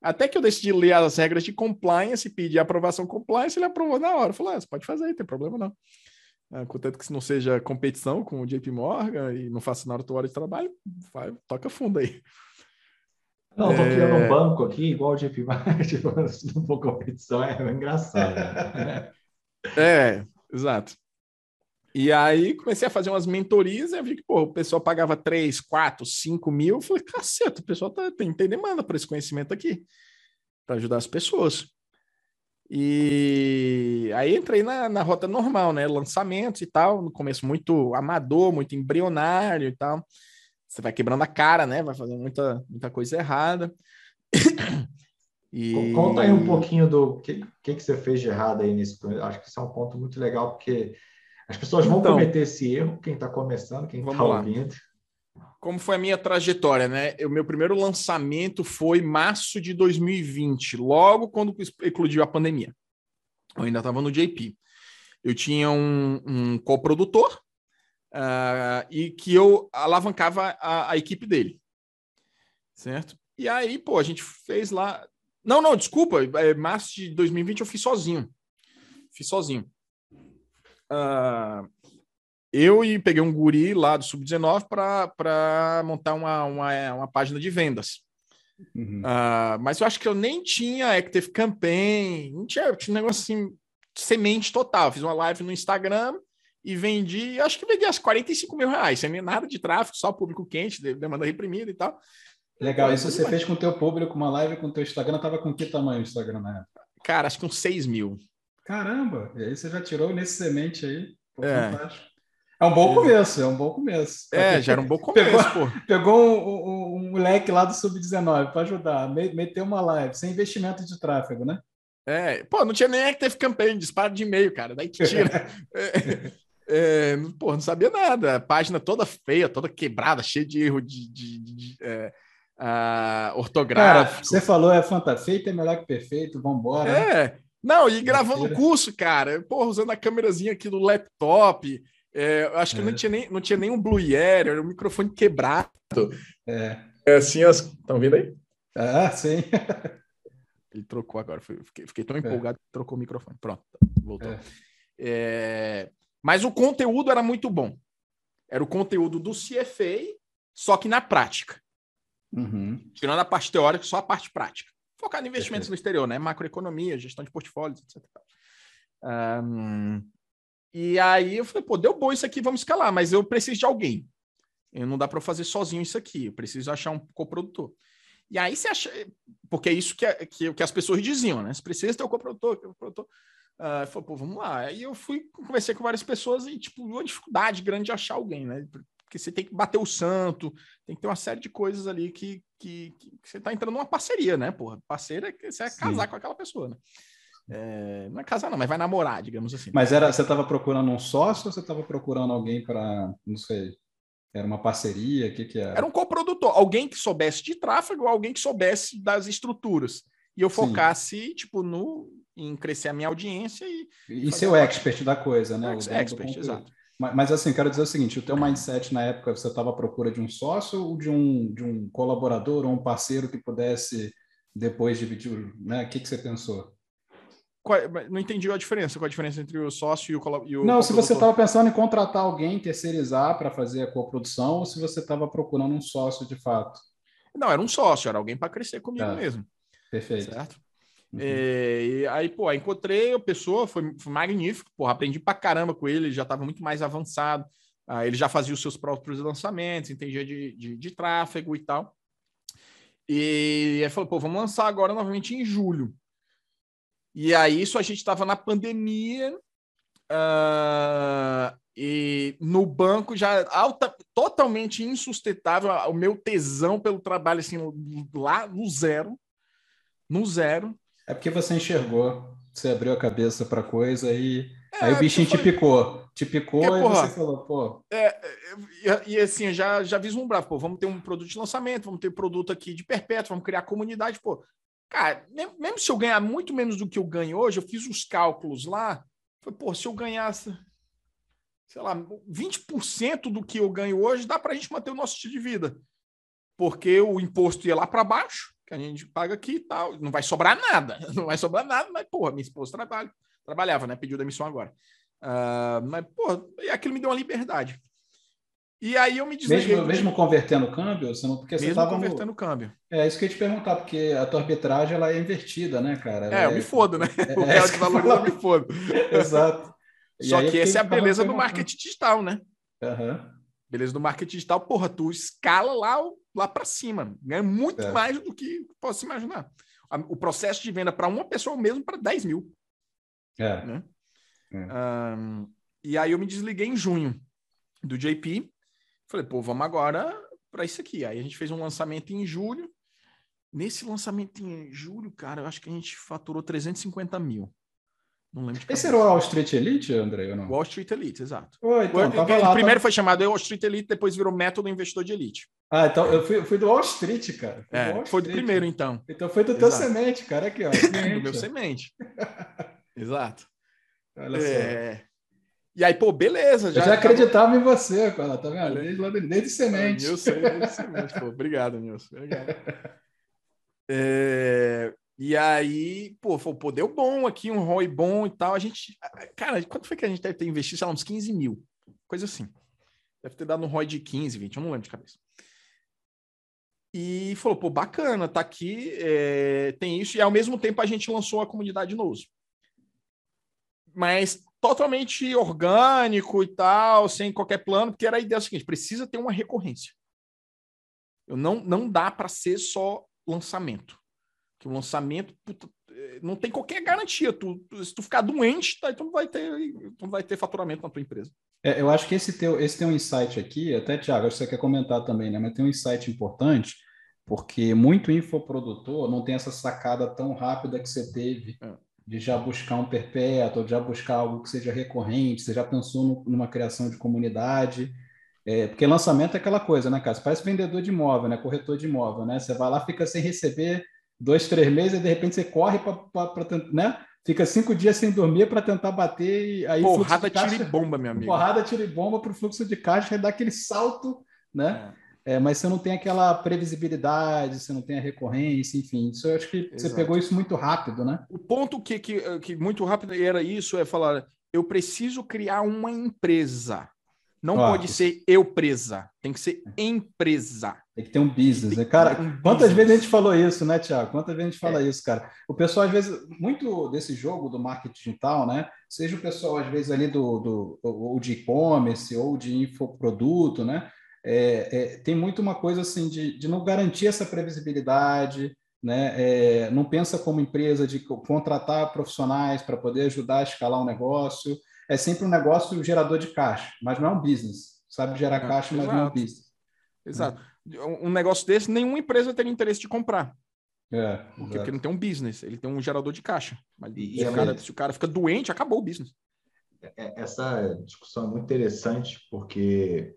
Até que eu decidi ler as regras de compliance, pedir aprovação compliance, ele aprovou na hora. Falou: ah, você pode fazer, não tem problema não. É, contanto que isso não seja competição com o JP Morgan e não faça na hora da hora de trabalho, vai, toca fundo aí. Não, estou é... criando um banco aqui, igual o JP Morgan, tipo, não for competição, é engraçado. Né? é, exato. E aí comecei a fazer umas mentorias e vi que pô, o pessoal pagava 3, 4, 5 mil. Eu falei, caceta, o pessoal tá, tem, tem demanda por esse conhecimento aqui, para ajudar as pessoas. E aí entrei na, na rota normal, né? Lançamentos e tal, no começo muito amador, muito embrionário e tal. Você vai quebrando a cara, né? Vai fazendo muita, muita coisa errada. E... Conta aí um pouquinho do que, que, que você fez de errado aí nesse. Acho que isso é um ponto muito legal, porque as pessoas vão então, cometer esse erro, quem está começando, quem está ouvindo. Como foi a minha trajetória, né? O meu primeiro lançamento foi março de 2020, logo quando eclodiu a pandemia. Eu ainda estava no JP. Eu tinha um, um coprodutor uh, e que eu alavancava a, a equipe dele, certo? E aí, pô, a gente fez lá. Não, não, desculpa. É, março de 2020 eu fiz sozinho. Fiz sozinho. Uh, eu e peguei um guri lá do Sub-19 para montar uma, uma, uma, página de vendas. Uhum. Uh, mas eu acho que eu nem tinha Active Campaign, não tinha, tinha um negócio assim, semente total. Fiz uma live no Instagram e vendi, acho que vendi as 45 mil reais, sem nada de tráfego, só público quente, demanda reprimida e tal. Legal, isso você fez com o teu público, uma live com o teu Instagram, tava com que tamanho o Instagram na época? Cara, acho que uns 6 mil. Caramba, e aí você já tirou nesse semente aí. Pô, é. Fantástico. É um bom começo, é um bom começo. É, já era um bom começo, pegou, pô. Pegou um, um, um moleque lá do Sub-19 para ajudar, meteu uma live, sem investimento de tráfego, né? É, pô, não tinha nem Active Campaign, disparo de e-mail, cara, daí te tira. é, é, pô, não sabia nada, página toda feia, toda quebrada, cheia de erro de, de, de, de é, uh, ortográfico. Cara, você falou é fantástico, feito é melhor que perfeito, vamos embora. É, não, e gravando o curso, cara, porra, usando a câmerazinha aqui do laptop, é, acho que é. não, tinha nem, não tinha nem um Blue Yeti, era um microfone quebrado. É. é assim, estão vendo aí? Ah, sim. Ele trocou agora, fiquei, fiquei tão é. empolgado que trocou o microfone. Pronto, voltou. É. É... Mas o conteúdo era muito bom. Era o conteúdo do CFA, só que na prática. Uhum. Tirando a parte teórica, só a parte prática. Focado em investimentos no exterior, né? Macroeconomia, gestão de portfólios, etc. Um, e aí eu falei, pô, deu bom isso aqui, vamos escalar, mas eu preciso de alguém. Eu não dá para fazer sozinho isso aqui, eu preciso achar um coprodutor. E aí você acha, porque é isso que, é, que, que as pessoas diziam, né? Você precisa ter um coprodutor, coprodutor. Uh, falei, pô, vamos lá. Aí eu fui, conversei com várias pessoas e, tipo, uma dificuldade grande de achar alguém, né? Porque você tem que bater o santo, tem que ter uma série de coisas ali que, que, que você tá entrando numa parceria, né, porra? Parceira é que você vai casar com aquela pessoa, né? É, não é casar, não, mas vai namorar, digamos assim. Mas era, você estava procurando um sócio ou você estava procurando alguém para, não sei, era uma parceria? O que, que era? Era um coprodutor, alguém que soubesse de tráfego, alguém que soubesse das estruturas. E eu focasse, Sim. tipo, no, em crescer a minha audiência e. E ser o expert da coisa, né? O expert, exato. Mas, assim, quero dizer o seguinte: o teu mindset na época, você estava à procura de um sócio ou de um, de um colaborador ou um parceiro que pudesse depois dividir, né? O que, que você pensou? Qual, não entendi a diferença. Qual a diferença entre o sócio e o, o Não, se você estava pensando em contratar alguém, terceirizar para fazer a coprodução, ou se você estava procurando um sócio de fato. Não, era um sócio, era alguém para crescer comigo tá. mesmo. Perfeito. Certo? Uhum. É, e aí, pô, encontrei a pessoa, foi, foi magnífico, pô, aprendi pra caramba com ele, ele já estava muito mais avançado, ah, ele já fazia os seus próprios lançamentos, entendia de, de, de tráfego e tal. E aí falou, pô, vamos lançar agora novamente em julho. E aí, isso a gente estava na pandemia, uh, e no banco já alta, totalmente insustentável, o meu tesão pelo trabalho, assim, lá no zero, no zero. É porque você enxergou, você abriu a cabeça para coisa e é, aí o bichinho foi... te picou. Te picou é, e porra, você falou, pô. É, e, e, assim, já, já vislumbrava, pô, vamos ter um produto de lançamento, vamos ter produto aqui de perpétuo, vamos criar comunidade, pô. Cara, mesmo se eu ganhar muito menos do que eu ganho hoje, eu fiz os cálculos lá, foi, pô, se eu ganhasse, sei lá, 20% do que eu ganho hoje, dá para a gente manter o nosso estilo de vida. Porque o imposto ia lá para baixo, que a gente paga aqui e tal. Não vai sobrar nada, não vai sobrar nada, mas, porra, minha esposa trabalha, trabalhava, né? Pediu demissão agora. Uh, mas, porra, aquilo me deu uma liberdade. E aí eu me desliguei. Mesmo, mesmo convertendo o câmbio? Você não, porque mesmo você convertendo o no... câmbio. É isso que eu ia te perguntar, porque a tua arbitragem ela é invertida, né, cara? Ela é, eu me fodo, né? É, o real de valoriza, eu me fodo. Exato. Só que essa é a beleza do marketing digital, né? Uhum. Beleza do marketing digital, porra, tu escala lá lá para cima. Ganha muito é. mais do que posso imaginar. O processo de venda para uma pessoa mesmo para 10 mil. É. Né? é. Um, e aí eu me desliguei em junho do JP. Falei, pô, vamos agora para isso aqui. Aí a gente fez um lançamento em julho. Nesse lançamento em julho, cara, eu acho que a gente faturou 350 mil. Não lembro Esse era o Wall Street Elite, André, ou não? Wall Street Elite, exato. Oh, então, o, lá, primeiro foi chamado Wall Street Elite, depois virou Método Investidor de Elite. Ah, então eu fui, fui do Wall Street, cara. Fui é, foi do primeiro, então. Então foi do teu exato. semente, cara, aqui, ó. do meu semente. exato. Olha é... só. E aí, pô, beleza. Já, eu já acreditava em você, cara, tá vendo? Desde, desde semente. eu sei, desde semente, pô. Obrigado, Nilson. Obrigado. É... E aí, pô, pô, deu bom aqui, um ROI bom e tal. A gente, cara, quanto foi que a gente deve ter investido? Sei lá, uns 15 mil, coisa assim. Deve ter dado um ROI de 15, 20, eu não lembro de cabeça. E falou, pô, bacana, tá aqui, é, tem isso. E ao mesmo tempo a gente lançou a comunidade Nouso. Mas totalmente orgânico e tal, sem qualquer plano, porque era a ideia seguinte: precisa ter uma recorrência. Eu não, não dá para ser só lançamento. Que o lançamento puta, eh, não tem qualquer garantia. Tu, se tu ficar doente, tá, não vai ter, não vai ter faturamento na tua empresa. É, eu acho que esse teu, esse tem um insight aqui, até, Tiago, você quer comentar também, né? Mas tem um insight importante, porque muito infoprodutor não tem essa sacada tão rápida que você teve é. de já buscar um perpétuo, de já buscar algo que seja recorrente, você já pensou no, numa criação de comunidade. É, porque lançamento é aquela coisa, né, cara? Você parece vendedor de imóvel, né? Corretor de imóvel, né? Você vai lá, fica sem receber dois, três meses, e de repente você corre para, né? Fica cinco dias sem dormir para tentar bater e aí porrada caixa, tira e bomba, meu amigo. Porrada tira e bomba para o fluxo de caixa e dá aquele salto, né? É. É, mas você não tem aquela previsibilidade, você não tem a recorrência, enfim. Isso eu acho que Exato. você pegou isso muito rápido, né? O ponto que, que, que muito rápido era isso é falar: eu preciso criar uma empresa. Não pode ser eu presa, tem que ser empresa. Tem que ter um business, né? Cara, um quantas business. vezes a gente falou isso, né, Tiago? Quantas vezes a gente fala é. isso, cara? O pessoal, às vezes, muito desse jogo do marketing digital, né? Seja o pessoal, às vezes, ali do, do ou de e-commerce ou de infoproduto, né? É, é, tem muito uma coisa assim de, de não garantir essa previsibilidade, né? É, não pensa como empresa de contratar profissionais para poder ajudar a escalar um negócio é sempre um negócio gerador de caixa, mas não é um business. Sabe gerar é, caixa, mas não é um business. Exato. Um negócio desse, nenhuma empresa teria interesse de comprar. É, porque, porque não tem um business, ele tem um gerador de caixa. Mas e, se, o cara, se o cara fica doente, acabou o business. É, é, essa discussão é muito interessante, porque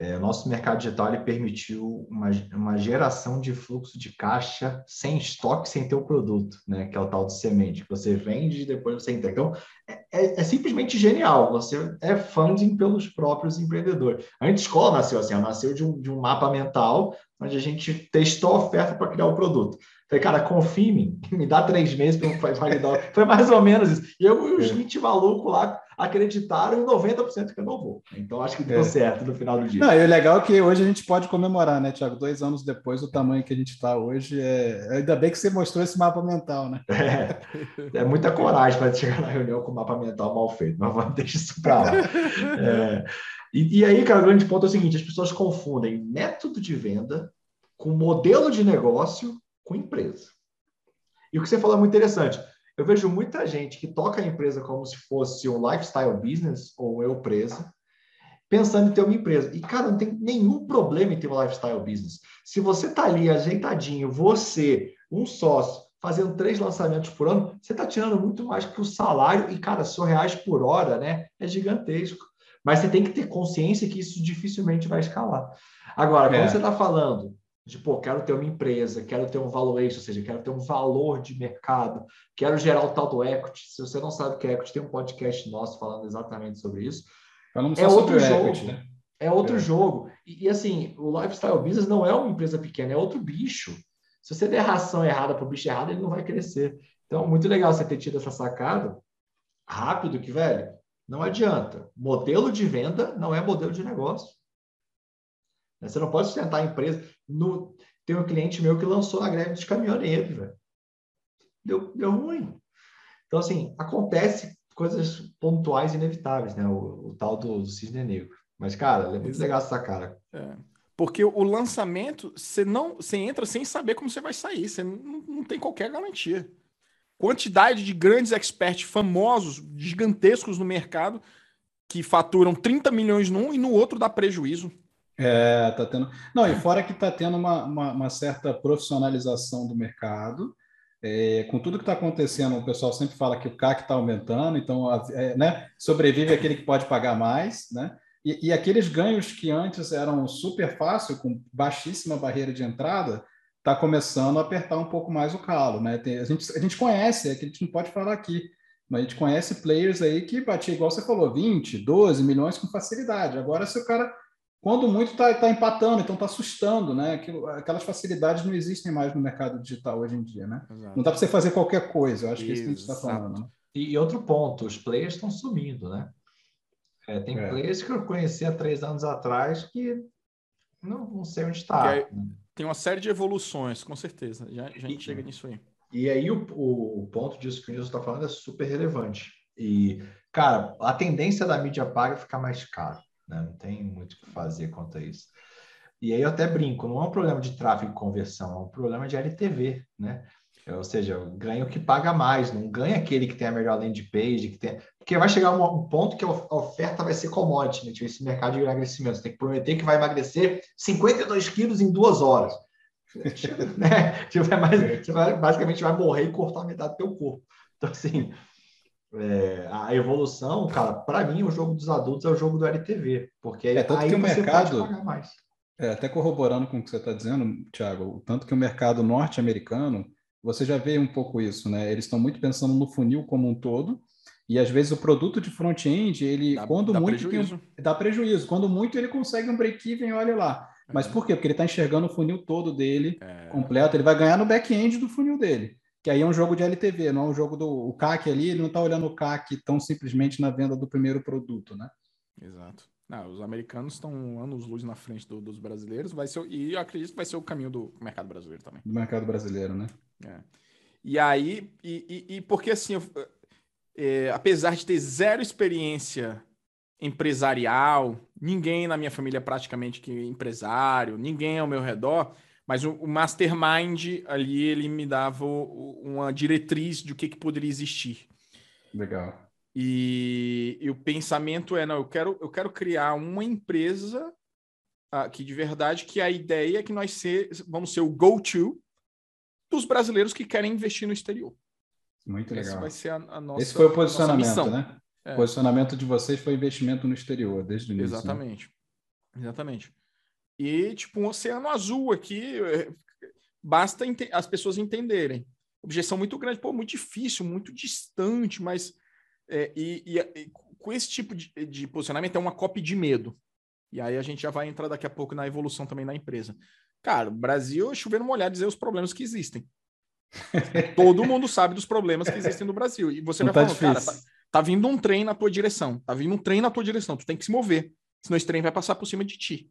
é, nosso mercado digital ele permitiu uma, uma geração de fluxo de caixa sem estoque, sem ter o produto, né? Que é o tal de semente, que você vende e depois você entrega. Então, é, é, é, simplesmente genial. Você é funding pelos próprios empreendedores. A escola nasceu assim, ela nasceu de um, de um mapa mental, onde a gente testou a oferta para criar o produto. Falei, cara, confia em mim, me dá três meses para validar. Foi mais ou menos isso. E eu e os 20 é. malucos lá acreditaram em 90% que eu não vou. Então acho que deu é. certo no final do dia. Não, e o legal é que hoje a gente pode comemorar, né, Tiago? Dois anos depois, o tamanho que a gente está hoje. É... Ainda bem que você mostrou esse mapa mental, né? É, é muita coragem para chegar na reunião com o mapa mental mal feito, mas vamos deixar isso para lá. É... E, e aí, cara, o grande ponto é o seguinte: as pessoas confundem método de venda com modelo de negócio com empresa. E o que você falou é muito interessante. Eu vejo muita gente que toca a empresa como se fosse um lifestyle business ou eu presa, pensando em ter uma empresa. E, cara, não tem nenhum problema em ter um lifestyle business. Se você está ali ajeitadinho, você, um sócio, fazendo três lançamentos por ano, você está tirando muito mais que o salário. E, cara, seu reais por hora né, é gigantesco. Mas você tem que ter consciência que isso dificilmente vai escalar. Agora, quando é. você está falando de, pô, quero ter uma empresa, quero ter um valuation, ou seja, quero ter um valor de mercado, quero gerar o tal do equity. Se você não sabe o que é equity, tem um podcast nosso falando exatamente sobre isso. Falamos é outro jogo. Equity, né? É outro é. jogo. E, e, assim, o lifestyle business não é uma empresa pequena, é outro bicho. Se você der ração errada para o bicho errado, ele não vai crescer. Então, muito legal você ter tido essa sacada rápido que, velho, não adianta. Modelo de venda não é modelo de negócio. Você não pode sustentar a empresa. No, tem um cliente meu que lançou na greve dos caminhoneiros, velho. Deu, deu ruim. Então, assim, acontece coisas pontuais inevitáveis, né? O, o tal do, do, cisne negro. Mas, cara, é muito legal essa cara. É. Porque o lançamento, você não, você entra sem saber como você vai sair. Você não, não tem qualquer garantia. Quantidade de grandes experts famosos, gigantescos no mercado, que faturam 30 milhões num e no outro dá prejuízo. É, tá tendo. Não, e fora que está tendo uma, uma, uma, certa profissionalização do mercado. É, com tudo que está acontecendo, o pessoal sempre fala que o CAC está aumentando, então é, né, sobrevive aquele que pode pagar mais, né? E, e, aqueles ganhos que antes eram super fácil, com baixíssima barreira de entrada, está começando a apertar um pouco mais o calo, né? Tem, a, gente, a gente conhece, é que a gente não pode falar aqui, mas a gente conhece players aí que batia, igual você falou, 20, 12 milhões com facilidade. Agora, se o cara quando muito está tá empatando, então está assustando, né? Aquilo, aquelas facilidades não existem mais no mercado digital hoje em dia, né? Exato. Não dá para você fazer qualquer coisa, eu acho que é isso que a gente está falando. Né? E, outro ponto, os players estão sumindo, né? É, tem é. players que eu conheci há três anos atrás que não, não sei onde está. Né? Tem uma série de evoluções, com certeza. Já, já a gente chega nisso aí. E aí o, o ponto disso que o Nilson está falando é super relevante. E, cara, a tendência da mídia paga é ficar mais caro. Né? Não tem muito o que fazer quanto a isso. E aí eu até brinco, não é um problema de tráfego e conversão, é um problema de LTV, né? Ou seja, ganha o que paga mais, não ganha aquele que tem a melhor landing page, que tem... porque vai chegar um, ponto que a oferta vai ser commodity, né? Tipo, esse mercado de emagrecimento. Você tem que prometer que vai emagrecer 52 quilos em duas horas. né? Tipo, é mais, você vai, basicamente vai morrer e cortar metade do teu corpo. Então, assim, é, a evolução, cara, para mim, o jogo dos adultos é o jogo do LTV, porque é, tanto aí que o você mercado, pode pagar mais. É, até corroborando com o que você está dizendo, Thiago, o tanto que o mercado norte-americano, você já vê um pouco isso, né? Eles estão muito pensando no funil como um todo, e às vezes o produto de front-end, ele, Dá- quando dá muito, prejuízo. tem dá prejuízo. Quando muito, ele consegue um break-even, olha lá. Mas por quê? Porque ele está enxergando o funil todo dele, É, completo, ele vai ganhar no back-end do funil dele. Que aí é um jogo de LTV, não é um jogo do o CAC ali, ele não está olhando o CAC tão simplesmente na venda do primeiro produto, né? Exato. Não, os americanos estão anos luz na frente do- dos brasileiros, vai ser, e eu acredito que vai ser o caminho do mercado brasileiro também. Do mercado brasileiro, né? É. E aí, e, e- e porque assim, eu- é, apesar de ter zero experiência empresarial, ninguém na minha família é praticamente que é empresário, ninguém ao meu redor, mas o, o mastermind ali ele me dava o- uma diretriz de o que, que poderia existir. Legal. E, e o pensamento é, não, eu quero, eu quero criar uma empresa ah, que de verdade que a ideia é que nós ser, vamos ser o go-to dos brasileiros que querem investir no exterior. Muito legal. vai ser a, a nossa Esse foi o posicionamento, né? É. O posicionamento de vocês foi investimento no exterior, desde o início. né? Exatamente. E, tipo, um oceano azul aqui, é, basta as pessoas entenderem. Objeção muito grande, pô, muito difícil, muito distante, mas. é, e, e- e com esse tipo de, de posicionamento é uma cópia de medo. E aí a gente já vai entrar daqui a pouco na evolução também na empresa. Cara, Brasil é chover no molhado dizer os problemas que existem. Todo mundo sabe dos problemas que existem no Brasil. E você Não vai tá falando, cara, tá, tá vindo um trem na tua direção. Tá vindo um trem na tua direção. Tu tem que se mover. Senão esse trem vai passar por cima de ti.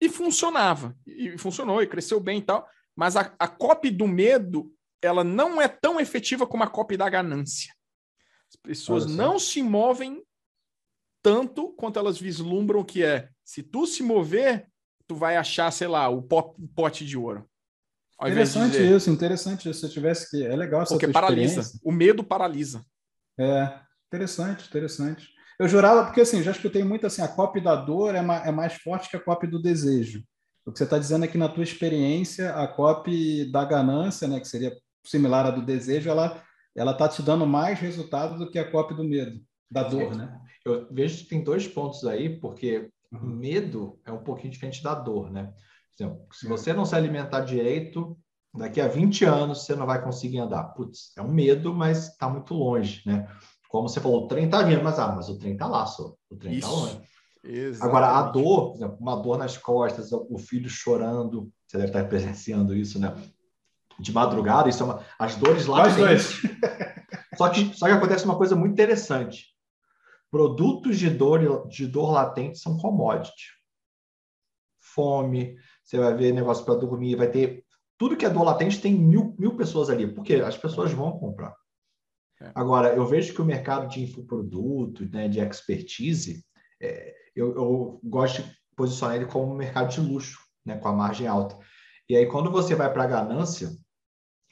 E funcionava. E funcionou, e cresceu bem e tal. Mas a, a copy do medo, ela não é tão efetiva como a copy da ganância. As pessoas não se movem tanto quanto elas vislumbram que é. Se tu se mover, tu vai achar, sei lá, o po- o pote de ouro. Interessante dizer, isso, interessante isso. Se eu tivesse que. É legal essa porque paralisa. O medo paralisa. É, interessante, interessante. Eu jurava, porque assim, já escutei muito assim, a cópia da dor é, ma- é mais forte que a cópia do desejo. O que você está dizendo é que na tua experiência, a cópia da ganância, né, que seria similar à do desejo, ela ela está te dando mais resultado do que a cópia do medo, da dor, né? Eu vejo que tem dois pontos aí, porque Uhum. medo é um pouquinho diferente da dor, né? Por exemplo, se É. você não se alimentar direito, daqui a 20 anos você não vai conseguir andar. Putz, é um medo, mas está muito longe, né? Como você falou, o trem está vindo, mas, ah, mas o trem está lá, só. O trem está Isso. longe. Exatamente. Agora, a dor, por exemplo, uma dor nas costas, o filho chorando, você deve estar presenciando isso, né? De madrugada, isso é uma. As dores lá. Nós dois. Só que, só que acontece uma coisa muito interessante. Produtos de dor, de dor latente são commodity. Fome, você vai ver negócio para dormir, vai ter. Tudo que é dor latente tem mil, mil pessoas ali, porque as pessoas vão comprar. É. Agora, eu vejo que o mercado de infoproduto, né, de expertise, é, eu, eu gosto de posicionar ele como um mercado de luxo, né, com a margem alta. E aí, quando você vai para a ganância,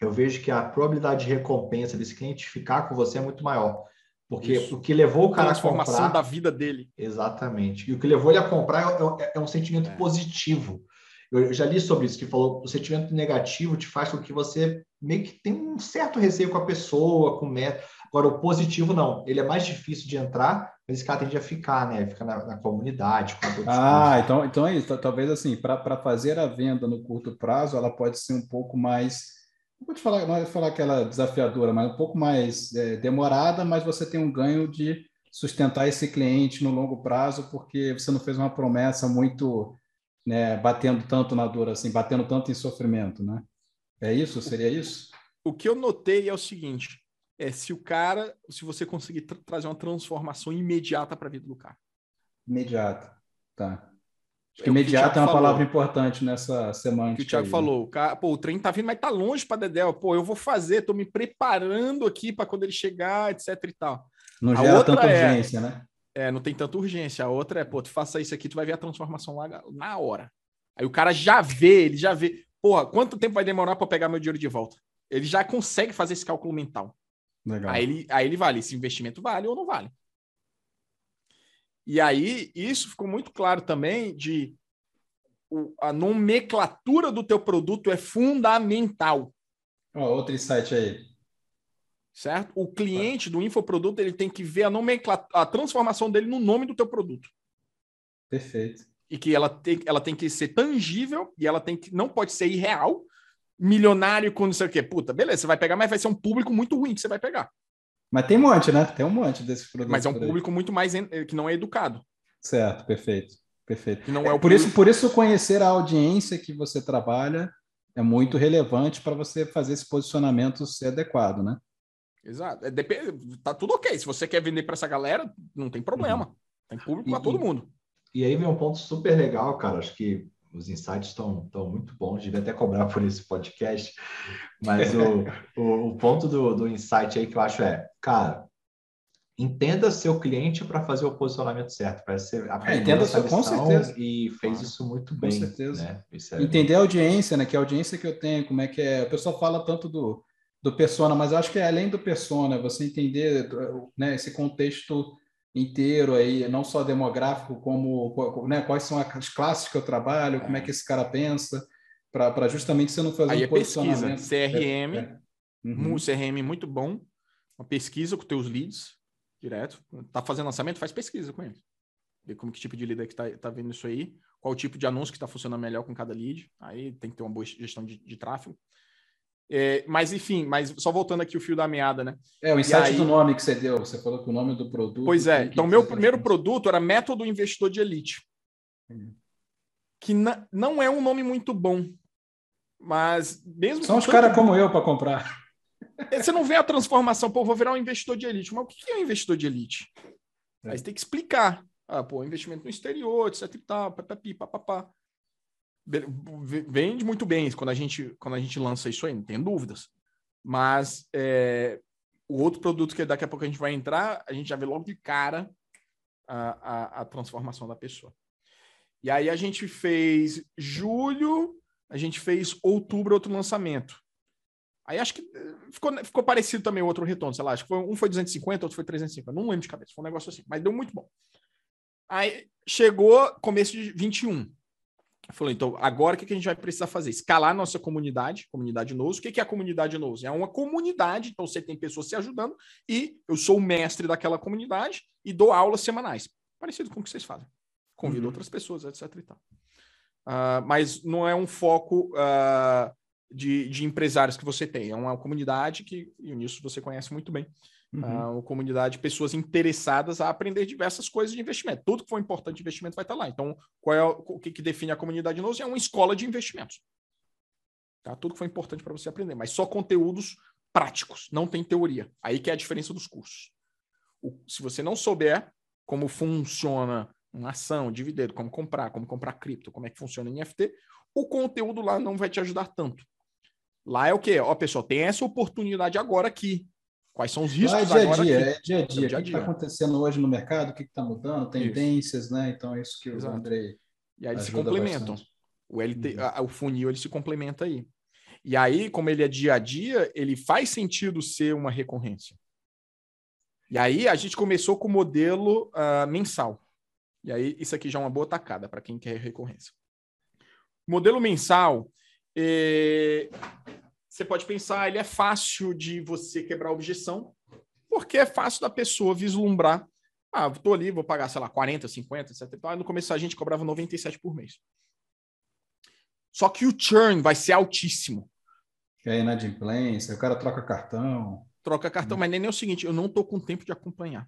eu vejo que a probabilidade de recompensa desse cliente ficar com você é muito maior. Porque Isso. o que levou o cara a transformação comprar... da vida dele. Exatamente. E o que levou ele a comprar é, é- é um sentimento É. positivo. Eu, já li sobre isso, que falou o sentimento negativo te faz com que você meio que tenha um certo receio com a pessoa, com o método. Agora, o positivo não. Ele é mais difícil de entrar, mas esse cara tende a ficar, né? Fica na, na comunidade. Ah, então, então é isso. Tal- Talvez assim, para fazer a venda no curto prazo, ela pode ser um pouco mais. Não vou te falar, não vou falar que ela é desafiadora, mas um pouco mais é, demorada, mas você tem um ganho de sustentar esse cliente no longo prazo, porque você não fez uma promessa muito né, batendo tanto na dor, assim, batendo tanto em sofrimento, né? É isso? Seria isso? O que eu notei é o seguinte: é se o cara, se você conseguir tra- trazer uma transformação imediata para a vida do cara. Imediato. Tá. Acho que É imediato é uma falou. palavra importante nessa semântica. que o Thiago aí, né? falou, o, cara, pô, o trem tá vindo, mas tá longe para Dedéu. Pô, eu vou fazer, tô me preparando aqui para quando ele chegar, etc e tal. Não A gera tanta é- urgência, né? É, não tem tanta urgência. A outra é, pô, tu faça isso aqui, tu vai ver a transformação lá na hora. Aí o cara já vê, ele já vê. Porra, quanto tempo vai demorar para pegar meu dinheiro de volta? Ele já consegue fazer esse cálculo mental. Legal. Aí ele, aí ele vale, esse investimento vale ou não vale. E aí, isso ficou muito claro também de o- a nomenclatura do teu produto é fundamental. Ó, outro insight aí. Certo? O cliente do infoproduto ele tem que ver a nomenclatura, a transformação dele no nome do teu produto. Perfeito. E que ela tem, ela tem que ser tangível e ela tem que não pode ser irreal, milionário com não sei o quê. Puta, beleza, você vai pegar, mas vai ser um público muito ruim que você vai pegar. Mas tem um monte, né? Tem um monte desses produtos. Mas é um público muito mais que não é educado. Certo, perfeito. Perfeito. é, é por, isso, por isso, conhecer a audiência que você trabalha é muito relevante para você fazer esse posicionamento ser adequado, né? Exato. É, depende, tá tudo ok. Se você quer vender para essa galera, não tem problema. Uhum. Tem público para todo mundo. E aí vem um ponto super legal, cara. Acho que os insights estão muito bons, devia até cobrar por esse podcast, mas o, o, o, ponto do, do insight aí que eu acho é, cara, entenda seu cliente para fazer o posicionamento certo, para ser é, entenda seu, com certeza e fez isso muito bem. Com certeza. Né? É Entender a audiência, né? Que a audiência que eu tenho, como é que é. O pessoal fala tanto do, do persona, mas acho que é além do persona, você entender né, esse contexto inteiro aí, não só demográfico, como né, quais são as classes que eu trabalho, como é que esse cara pensa, para justamente você não fazer aí um é pesquisa, CRM, é, é. Uhum. um CRM muito bom, uma pesquisa com teus leads direto, tá fazendo lançamento, faz pesquisa com eles. Ver como que tipo de lead é que tá, tá vendo isso aí, qual o tipo de anúncio que está funcionando melhor com cada lead, aí tem que ter uma boa gestão de, de tráfego. É, mas enfim, mas só voltando aqui o fio da meada, né? É, o insight aí... do nome que você deu, você falou que o nome do produto. Pois é, então meu primeiro produto era Método Investidor de Elite. Hum. Que não é um nome muito bom, mas mesmo. São os caras como eu para comprar. É, você não vê a transformação, pô, vou virar um investidor de elite. Mas o que é um investidor de elite? É. Aí você tem que explicar. Ah, pô, investimento no exterior, etc e tal, papapi, papapá vende muito bem quando a gente quando a gente lança isso aí, não tem dúvidas. Mas é, o outro produto que daqui a pouco a gente vai entrar, a gente já vê logo de cara a, a, a transformação da pessoa. E aí a gente fez julho, a gente fez outubro outro lançamento. Aí acho que eh, ficou, ficou parecido também o outro retorno, sei lá, acho que foi, um foi 250, outro foi 350, não lembro de cabeça, foi um negócio assim, mas deu muito bom. Aí chegou começo de 21. Falou, então, agora o que a gente vai precisar fazer? Escalar nossa comunidade, comunidade Nous. O que é a comunidade Nous? É uma comunidade, então você tem pessoas se ajudando e eu sou o mestre daquela comunidade e dou aulas semanais. Parecido com o que vocês fazem. Convido uhum. outras pessoas, etc. E tal. Uh, mas não é um foco uh, de, de empresários que você tem, é uma comunidade que, e nisso você conhece muito bem, Uhum. uma comunidade de pessoas interessadas a aprender diversas coisas de investimento. Tudo que for importante de investimento vai estar lá. Então, qual é o, o que, que, define a comunidade Nous? É uma escola de investimentos. Tá? Tudo que for importante para você aprender, mas só conteúdos práticos, não tem teoria. Aí que é a diferença dos cursos. O, se você não souber como funciona uma ação, dividendo, como comprar, como comprar cripto, como é que funciona NFT, o conteúdo lá não vai te ajudar tanto. Lá é o quê? Ó, pessoal, tem essa oportunidade agora aqui. Quais são os riscos é dia agora? Dia, é dia a dia. É dia, o que está acontecendo hoje no mercado? O que está mudando? Tendências, isso. né? Então é isso que Exato. o Andrei. E aí eles se complementam. Bastante. O, LT, uhum. a, o funil ele se complementa aí. E aí, como ele é dia a dia, ele faz sentido ser uma recorrência. E aí a gente começou com o modelo uh, mensal. E aí, isso aqui já é uma boa tacada para quem quer recorrência. Modelo mensal, eh, você pode pensar, ele é fácil de você quebrar a objeção, porque é fácil da pessoa vislumbrar. Ah, estou ali, vou pagar, sei lá, 40, 50, 70. Ah, no começo a gente cobrava 97 por mês. Só que o churn vai ser altíssimo. Que é inadimplência, o cara troca cartão. Troca cartão, hum. mas nem é o seguinte, eu não estou com tempo de acompanhar.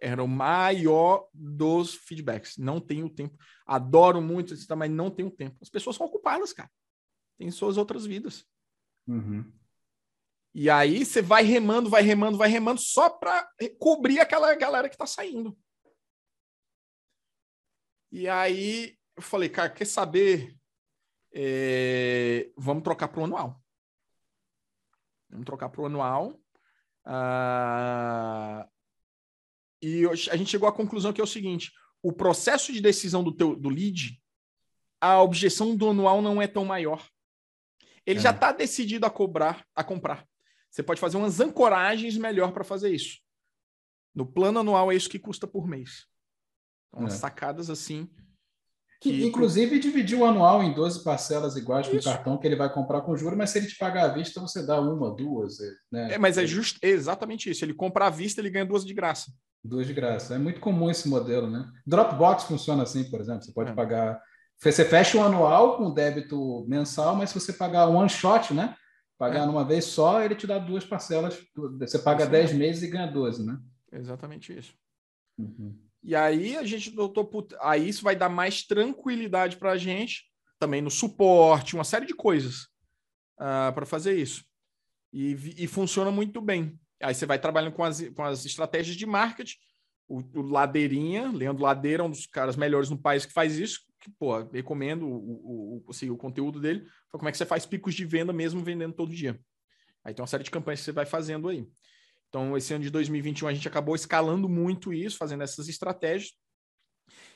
Era o maior dos feedbacks. Não tenho tempo. Adoro muito, mas não tenho tempo. As pessoas são ocupadas, cara. Tem suas outras vidas. Uhum. E aí você vai remando, vai remando, vai remando, só para cobrir aquela galera que está saindo. E aí eu falei, cara, quer saber? É... Vamos trocar para o anual. Vamos trocar para o anual. Ah... E a gente chegou à conclusão que é o seguinte: o processo de decisão do, teu, do lead, a objeção do anual não é tão maior. Ele é. já está decidido a cobrar, a comprar. Você pode fazer umas ancoragens melhor para fazer isso. No plano anual é isso que custa por mês. Então, é. sacadas assim. Que, inclusive, dividir o anual em 12 parcelas iguais com o cartão que ele vai comprar com juros, mas se ele te pagar à vista, você dá uma, duas. Né? É, mas é just, exatamente isso. Ele compra à vista, ele ganha duas de graça. Duas de graça. É muito comum esse modelo, né? Dropbox funciona assim, por exemplo. Você pode é. pagar. Você fecha o anual com débito mensal, mas se você pagar one shot, né? Pagar é. numa vez só, ele te dá duas parcelas. Você paga 10 meses e ganha 12, né? Exatamente isso. Uhum. E aí a gente doutor, aí isso vai dar mais tranquilidade para a gente, também no suporte, uma série de coisas uh, ah, para fazer isso. E, e, funciona muito bem. Aí você vai trabalhando com as, com as estratégias de marketing. O, o Ladeirinha, Leandro Ladeira, um dos caras melhores no país que faz isso, que, pô, recomendo o, o, assim, o conteúdo dele. Como é que você faz picos de venda mesmo vendendo todo dia. Aí tem uma série de campanhas que você vai fazendo aí. Então, esse ano de 2021, a gente acabou escalando muito isso, fazendo essas estratégias.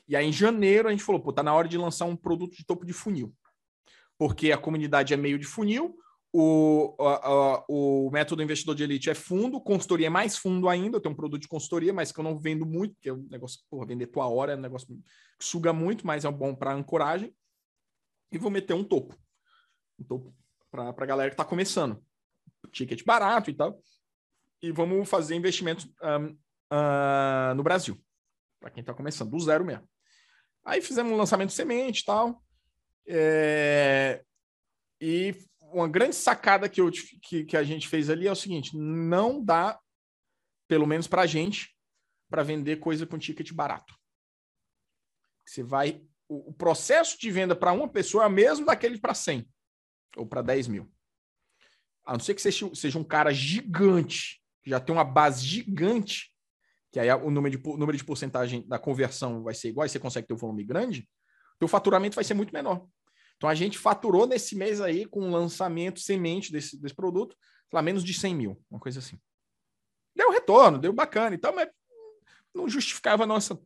E aí, em janeiro, a gente falou, pô, tá na hora de lançar um produto de topo de funil. Porque a comunidade é meio de funil, o, a, a, o método investidor de elite é fundo, consultoria é mais fundo ainda. Eu tenho um produto de consultoria, mas que eu não vendo muito, porque é um negócio, porra, vender tua hora é um negócio que suga muito, mas é bom para ancoragem. E vou meter um topo. Um topo para a galera que está começando. Ticket barato e tal e vamos fazer investimentos um, uh, no Brasil, para quem está começando, do zero mesmo. Aí fizemos um lançamento semente e tal. É... E uma grande sacada que, eu, que, que a gente fez ali é o seguinte: não dá, pelo menos para a gente, para vender coisa com ticket barato. Você vai. O, o processo de venda para uma pessoa é o mesmo daquele para 100 ou para 10 mil. A não ser que seja, seja um cara gigante que já tem uma base gigante, que aí o número de, o número de porcentagem da conversão vai ser igual, e você consegue ter um volume grande, o faturamento vai ser muito menor. Então a gente faturou nesse mês aí com o lançamento semente desse, desse produto, lá menos de 100 mil, uma coisa assim. Deu retorno, deu bacana e tal, mas não justificava a nossa,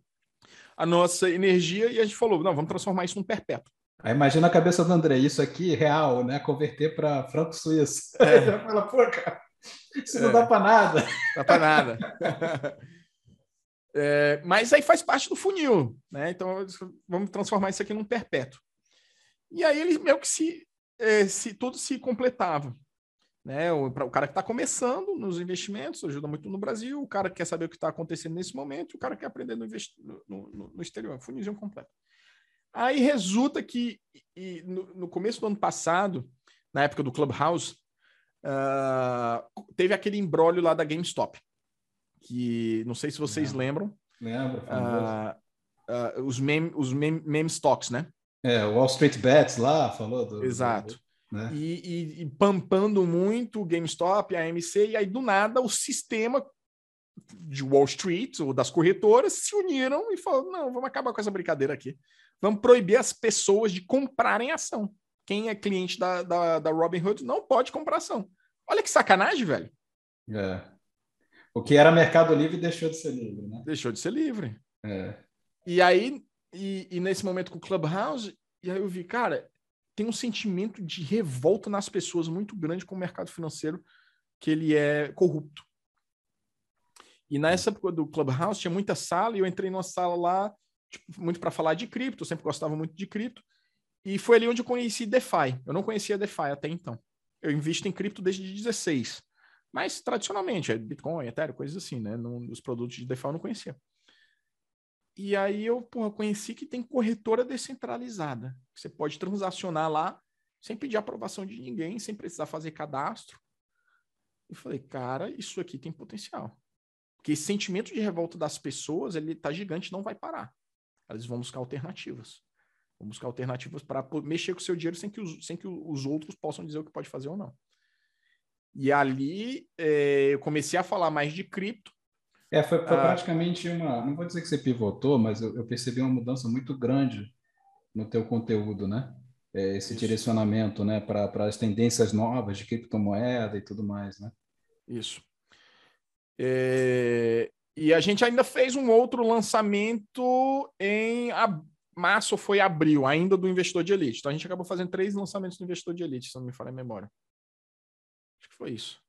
a nossa energia e a gente falou, não, vamos transformar isso num perpétuo. Aí imagina a cabeça do André, isso aqui real, né? Converter para franco suíço. É. Fala, pô, cara, isso é. não dá para nada. Dá para nada. é, mas aí faz parte do funil, né? Então vamos transformar isso aqui num perpétuo. E aí ele meio que se, é, se tudo se completava. Né? O, o cara que está começando nos investimentos ajuda muito no Brasil, o cara que quer saber o que está acontecendo nesse momento, o cara que quer aprender no, no, no, no exterior, funilzinho completo. Aí resulta que e, no, no começo do ano passado, na época do Clubhouse, Uh, teve aquele embrólio lá da GameStop, que não sei se vocês lembram. Lembro. Uh, uh, os meme, os meme, meme stocks, né? É, o Wall Street Bets lá falou do. Exato. Do, né? e, e, e, pampando muito o GameStop, a AMC, e aí do nada o sistema de Wall Street ou das corretoras se uniram e falaram: não, vamos acabar com essa brincadeira aqui. Vamos proibir as pessoas de comprarem ação quem é cliente da, da, da Robinhood não pode comprar ação. Olha que sacanagem, velho. É. O que era Mercado Livre deixou de ser livre, né? Deixou de ser livre. É. E aí, e, e nesse momento com o Clubhouse, e aí eu vi, cara, tem um sentimento de revolta nas pessoas muito grande com o mercado financeiro, que ele é corrupto. E nessa época do Clubhouse tinha muita sala, e eu entrei numa sala lá, tipo, muito para falar de cripto, eu sempre gostava muito de cripto. E foi ali onde eu conheci DeFi. Eu não conhecia DeFi até então. Eu invisto em cripto desde 16. Mas tradicionalmente, é Bitcoin, Ethereum, coisas assim, né? Nos produtos de DeFi eu não conhecia. E aí eu porra, conheci que tem corretora descentralizada. Você pode transacionar lá sem pedir aprovação de ninguém, sem precisar fazer cadastro. E falei, cara, isso aqui tem potencial. Porque esse sentimento de revolta das pessoas, ele tá gigante, não vai parar. Elas vão buscar alternativas. Vamos buscar alternativas para mexer com o seu dinheiro sem que, os, sem que os outros possam dizer o que pode fazer ou não. E ali é, eu comecei a falar mais de cripto. É, foi, foi ah, praticamente uma. Não vou dizer que você pivotou, mas eu, eu, percebi uma mudança muito grande no teu conteúdo, né? É, esse isso. direcionamento, né, para as tendências novas de criptomoeda e tudo mais, né? Isso. É, e a gente ainda fez um outro lançamento em março foi abril, ainda do investidor de elite. Então a gente acabou fazendo três lançamentos do investidor de elite, se não me falha a memória. Acho que foi isso.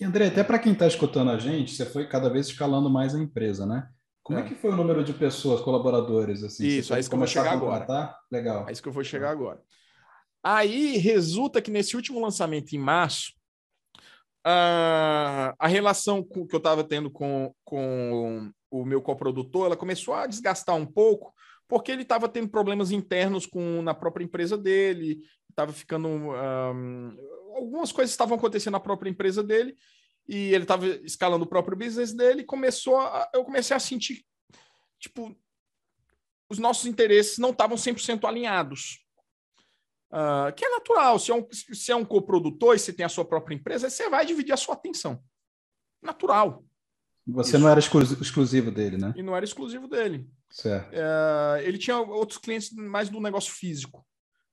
E André, até para quem está escutando a gente, você foi cada vez escalando mais a empresa, né? Como é. é. que foi o número de pessoas, colaboradores? Assim? Isso, é isso que eu vou chegar agora. Legal. É isso que eu vou chegar agora. Aí resulta que nesse último lançamento, em março, a, a relação que eu estava tendo com, com o meu coprodutor, ela começou a desgastar um pouco, porque ele estava tendo problemas internos com na própria empresa dele, estava ficando um, algumas coisas estavam acontecendo na própria empresa dele e ele estava escalando o próprio business dele. Começou, a, eu comecei a sentir tipo os nossos interesses não estavam 100% alinhados. Uh, que é natural, se é, um, se é um coprodutor e você tem a sua própria empresa, você vai dividir a sua atenção. Natural. Você Isso. não era exclusivo dele, né? E não era exclusivo dele. Certo. Uh, ele tinha outros clientes mais do negócio físico,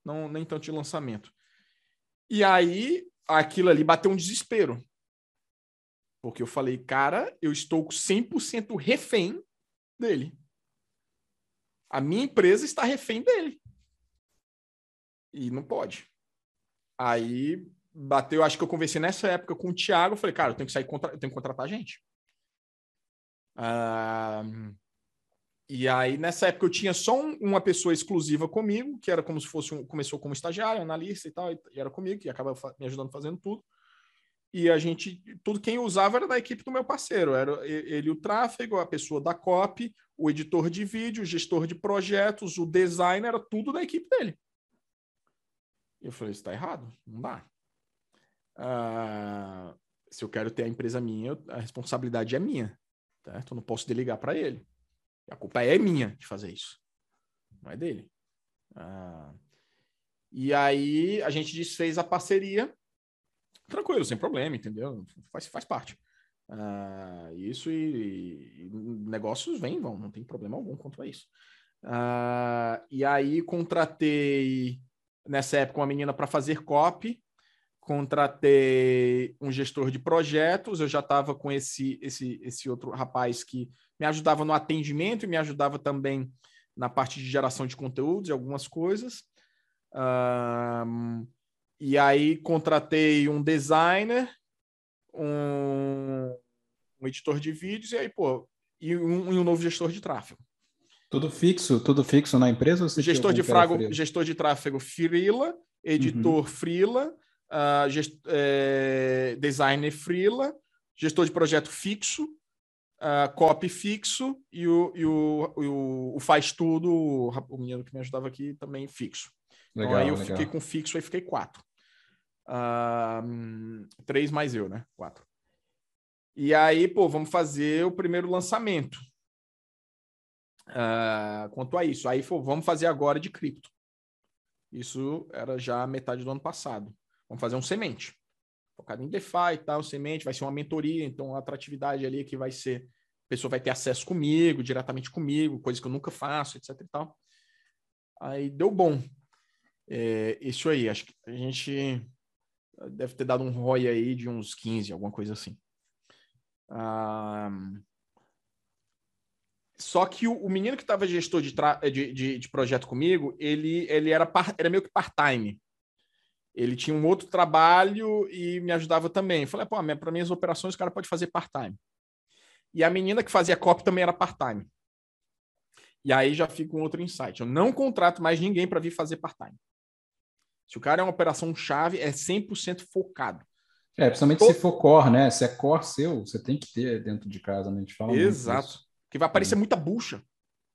não nem tanto de lançamento. E aí, aquilo ali bateu um desespero. Porque eu falei, cara, eu estou 100% refém dele. A minha empresa está refém dele. E não pode. Aí bateu, acho que eu conversei nessa época com o Thiago, falei, cara, eu tenho que sair contra, eu tenho que contratar gente. Ah, e aí, nessa época, eu tinha só um, uma pessoa exclusiva comigo, que era como se fosse um, começou como estagiário, analista e tal, e, era comigo, que acaba me ajudando fazendo tudo. E a gente, tudo quem usava era da equipe do meu parceiro, era ele o tráfego, a pessoa da copy, o editor de vídeo, o gestor de projetos, o designer, era tudo da equipe dele. E eu falei, isso está errado, não dá. Ah, se eu quero ter a empresa minha, a responsabilidade é minha, certo? Eu não posso delegar para ele. A culpa é minha de fazer isso, não é dele. Ah, e aí a gente desfez a parceria, tranquilo, sem problema, entendeu? Faz, faz parte. Ah, isso e, e, negócios vêm, vão, não tem problema algum quanto a isso. Ah, e aí contratei nessa época uma menina para fazer copy, contratei um gestor de projetos, eu já estava com esse, esse, esse outro rapaz que me ajudava no atendimento e me ajudava também na parte de geração de conteúdos e algumas coisas. Um, e aí contratei um designer, um, um, editor de vídeos e aí, pô, e um, e um novo gestor de tráfego. Tudo fixo, tudo fixo na empresa? gestor de, frago, gestor de tráfego Freela, editor uhum. Freela, uh, gest, é, designer Freela, gestor de projeto fixo, uh, copy fixo e o, e o, o, o faz tudo, o menino que me ajudava aqui também fixo. Legal, então aí eu legal. fiquei com fixo, aí fiquei quatro. Uh, três mais eu, né? Quatro. E aí, pô, vamos fazer o primeiro lançamento. Uh, quanto a isso, aí pô, vamos fazer agora de cripto. Isso era já metade do ano passado. Vamos fazer um semente focado em DeFi e tal, semente, vai ser uma mentoria, então a atratividade ali que vai ser, a pessoa vai ter acesso comigo, diretamente comigo, coisa que eu nunca faço, etc e tal. Aí deu bom. É, isso aí, acho que a gente deve ter dado um ROI aí de uns 15, alguma coisa assim. Ah, só que o, o, menino que estava gestor de, de, de, de, projeto comigo, ele, ele era, par, era meio que part-time ele tinha um outro trabalho e me ajudava também. Eu falei, pô, para minhas operações o cara pode fazer part-time. E a menina que fazia copy também era part-time. E aí já fica um outro insight. Eu não contrato mais ninguém para vir fazer part-time. Se o cara é uma operação chave, é 100% focado. É, principalmente Todo... se for core, né? Se é core seu, você tem que ter dentro de casa, né? A gente fala Exato. Porque vai aparecer é. muita bucha.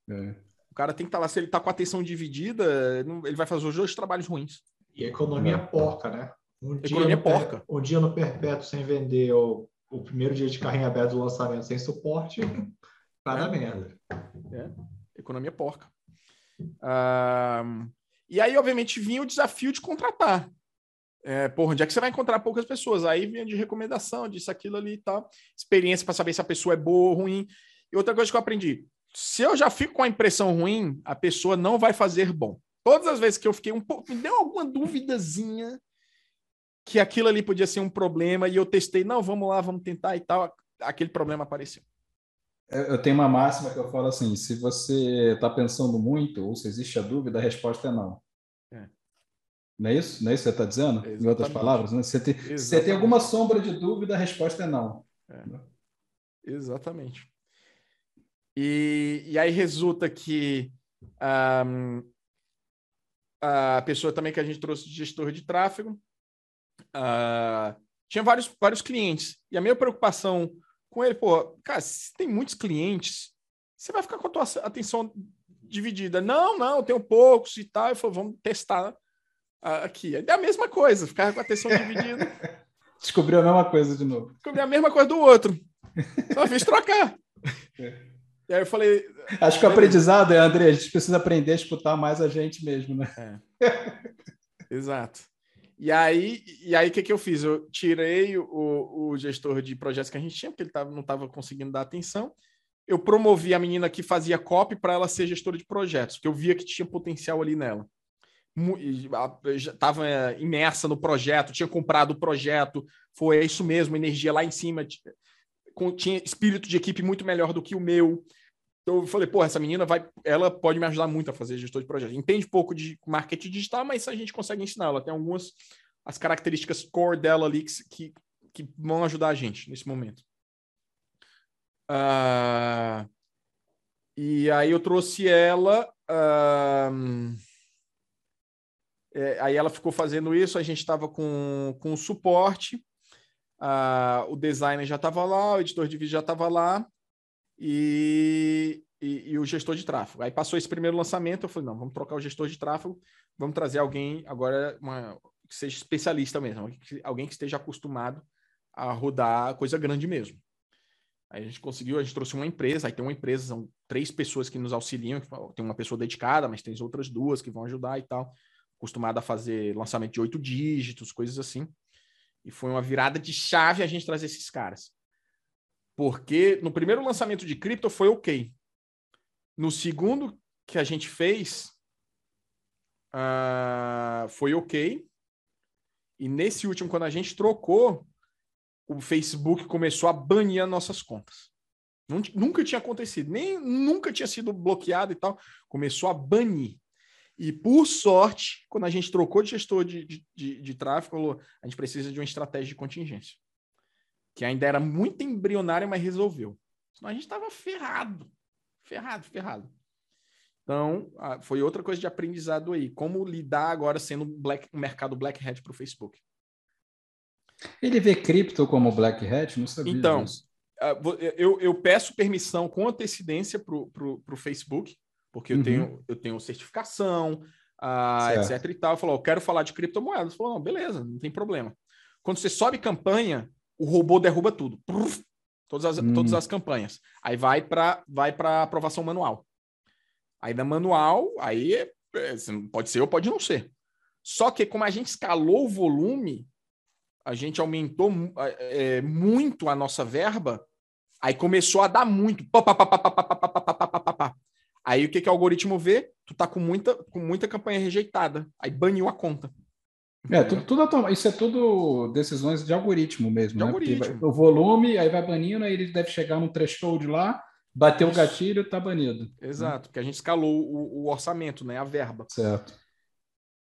É. O cara tem que estar tá lá, se ele está com a atenção dividida, ele vai fazer os dois trabalhos ruins. E a economia é. porca, né? Um economia dia porca. Um dia no perpétuo sem vender, ou o primeiro dia de carrinho aberto do lançamento sem suporte, vai dar merda. É. Economia porca. e aí, obviamente, vinha o desafio de contratar. É, porra, onde é que você vai encontrar poucas pessoas? Aí vinha de recomendação, disso, aquilo ali e tal. Experiência para saber se a pessoa é boa ou ruim. E outra coisa que eu aprendi: se eu já fico com a impressão ruim, a pessoa não vai fazer bom. Todas as vezes que eu fiquei um pouco, me deu alguma duvidazinha que aquilo ali podia ser um problema e eu testei, não, vamos lá, vamos tentar e tal, aquele problema apareceu. Eu tenho uma máxima que eu falo assim: se você está pensando muito ou se existe a dúvida, a resposta é não. É. Não é isso? Não é isso que você está dizendo? Exatamente. Em outras palavras, né? Você tem, você tem alguma sombra de dúvida, a resposta é não. É. Exatamente. E, e aí resulta que um, a pessoa também que a gente trouxe de gestor de tráfego uh, tinha vários, vários clientes. E a minha preocupação com ele, pô, cara, se tem muitos clientes, você vai ficar com a tua atenção dividida. Não, não, tenho poucos e tal. Eu falei, vamos testar aqui. É a mesma coisa, ficar com a atenção dividida. Descobriu a mesma coisa de novo. Descobriu a mesma coisa do outro. Só fiz trocar. É. E aí eu falei. Acho que o aprendizado é, André, a gente precisa aprender a escutar mais a gente mesmo, né? É. Exato. E aí, e aí o que, que eu fiz? Eu tirei o, o gestor de projetos que a gente tinha, porque ele tava, não estava conseguindo dar atenção. Eu promovi a menina que fazia copy para ela ser gestora de projetos, porque eu via que tinha potencial ali nela. Estava é, imersa no projeto, tinha comprado o projeto, foi isso mesmo, energia lá em cima, tinha espírito de equipe muito melhor do que o meu. Então eu falei, pô, essa menina vai, ela pode me ajudar muito a fazer gestor de projeto. Entende pouco de marketing digital, mas a gente consegue ensinar. Ela tem algumas as características core dela ali que, que, vão ajudar a gente nesse momento. Uh, e aí eu trouxe ela. Uh, é, aí ela ficou fazendo isso, a gente estava com, com o suporte, uh, o designer já estava lá, o editor de vídeo já estava lá, e, e, e, o gestor de tráfego. Aí passou esse primeiro lançamento, eu falei, não, vamos trocar o gestor de tráfego, vamos trazer alguém agora uma, que seja especialista mesmo, alguém que esteja acostumado a rodar coisa grande mesmo. Aí a gente conseguiu, a gente trouxe uma empresa, aí tem uma empresa, são três pessoas que nos auxiliam, tem uma pessoa dedicada, mas tem outras duas que vão ajudar e tal, acostumada a fazer lançamento de oito dígitos, coisas assim. E foi uma virada de chave a gente trazer esses caras. Porque no primeiro lançamento de cripto foi ok. No segundo que a gente fez, uh, foi ok. E nesse último, quando a gente trocou, o Facebook começou a banir as nossas contas. Nunca tinha acontecido, nem nunca tinha sido bloqueado e tal. Começou a banir. E por sorte, quando a gente trocou de gestor de, de, de, de tráfego, a gente precisa de uma estratégia de contingência que ainda era muito embrionária, mas resolveu. Senão a gente estava ferrado. Ferrado, ferrado. Então, foi outra coisa de aprendizado aí. Como lidar agora sendo black, um mercado black hat para o Facebook. Ele vê cripto como black hat? Não sabia Então, disso. eu, eu peço permissão com antecedência para o Facebook, porque eu, uhum. tenho, eu tenho certificação, uh, etc e tal. Falou, eu quero falar de criptomoedas. Falou, não, beleza, não tem problema. Quando você sobe campanha, o robô derruba tudo. todas, as, hum. todas as campanhas. Aí vai para vai aprovação manual. Aí da manual, aí é, pode ser ou pode não ser. Só que como a gente escalou o volume, a gente aumentou é, muito a nossa verba, aí começou a dar muito. Aí o que, que o algoritmo vê? Tu tá com muita, com muita campanha rejeitada. Aí baniu a conta. É, tudo, tudo, isso é tudo decisões de algoritmo mesmo, de né? Algoritmo. Vai, o volume, aí vai banindo, aí ele deve chegar no threshold lá, bater o gatilho, tá banido. Exato, né? porque a gente escalou o, o, orçamento, né? A verba. Certo.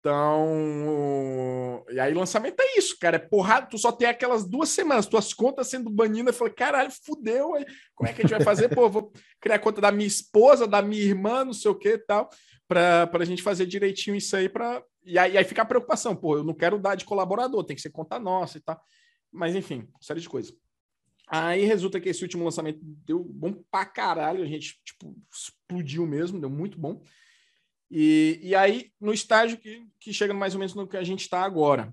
Então, e aí lançamento é isso, cara, é porrada, tu só tem aquelas duas semanas, tuas contas sendo banidas, eu falei, caralho, fudeu, aí. como é que a gente vai fazer? Pô, vou criar a conta da minha esposa, da minha irmã, não sei o que e tal, para a gente fazer direitinho isso aí para e aí, aí fica a preocupação, pô, eu não quero dar de colaborador, tem que ser conta nossa e tal. Mas enfim, série de coisas. Aí resulta que esse último lançamento deu bom pra caralho, a gente tipo, explodiu mesmo, deu muito bom. E, e aí, no estágio que, que chega mais ou menos no que a gente está agora,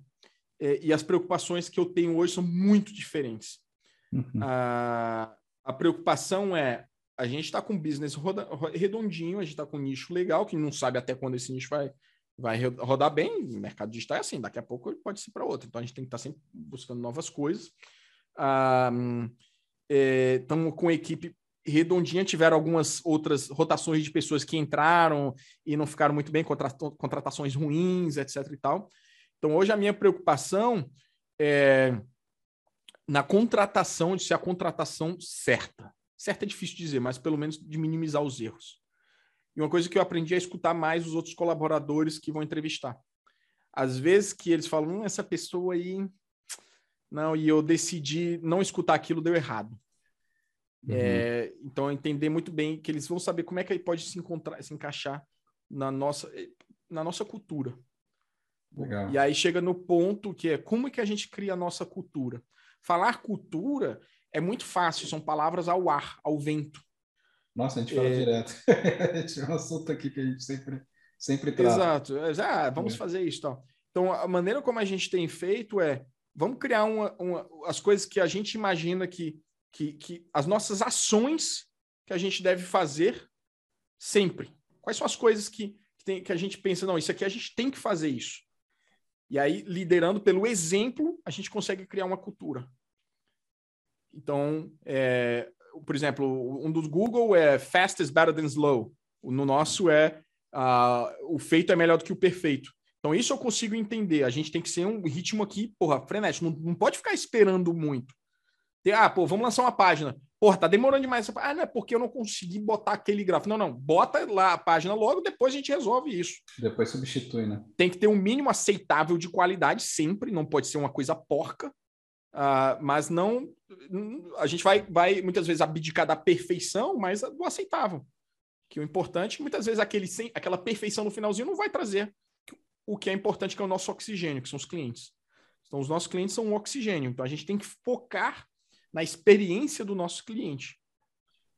é, e as preocupações que eu tenho hoje são muito diferentes. Uhum. A, a preocupação é: a gente está com um business roda, redondinho, a gente está com um nicho legal, que não sabe até quando esse nicho vai, vai rodar bem, o mercado digital é assim, daqui a pouco pode ser para outro. Então a gente tem que estar tá sempre buscando novas coisas. Estamos é, com equipe redondinha, tiveram algumas outras rotações de pessoas que entraram e não ficaram muito bem, contratações ruins, etc e tal. Então hoje a minha preocupação é na contratação, de ser a contratação certa. Certa é difícil dizer, mas pelo menos de minimizar os erros. E uma coisa que eu aprendi é escutar mais os outros colaboradores que vão entrevistar. Às vezes que eles falam, hum, essa pessoa aí. Não, e eu decidi não escutar aquilo, deu errado. Uhum. É, então, entender muito bem que eles vão saber como é que ele pode se encontrar, se encaixar na nossa, na nossa cultura. Legal. E aí chega no ponto que é como é que a gente cria a nossa cultura. Falar cultura é muito fácil, são palavras ao ar, ao vento. Nossa, a gente fala é... direto. é um assunto aqui que a gente sempre, sempre trata. Exato. É, ah, vamos é. fazer isso. Então. então, a maneira como a gente tem feito é vamos criar uma, uma, as coisas que a gente imagina que, que, que as nossas ações que a gente deve fazer sempre. Quais são as coisas que, que, tem, que a gente pensa, não, isso aqui a gente tem que fazer isso. E aí, liderando pelo exemplo, a gente consegue criar uma cultura. Então, é, por exemplo, um dos Google é fast is better than slow. No nosso é uh, o feito é melhor do que o perfeito. Então, isso eu consigo entender. A gente tem que ser um ritmo aqui, porra, frenético. Não, não pode ficar esperando muito. Ah, pô, vamos lançar uma página. Porra, tá demorando demais. Ah, não é porque eu não consegui botar aquele gráfico. Não, não. Bota lá a página logo, depois a gente resolve isso. Depois substitui, né? Tem que ter um mínimo aceitável de qualidade sempre. Não pode ser uma coisa porca. Uh, mas não. A gente vai, vai muitas vezes abdicar da perfeição, mas do aceitável. Que o importante, muitas vezes, aquele, aquela perfeição no finalzinho não vai trazer o que é importante, que é o nosso oxigênio, que são os clientes. Então, os nossos clientes são um oxigênio. Então, a gente tem que focar na experiência do nosso cliente,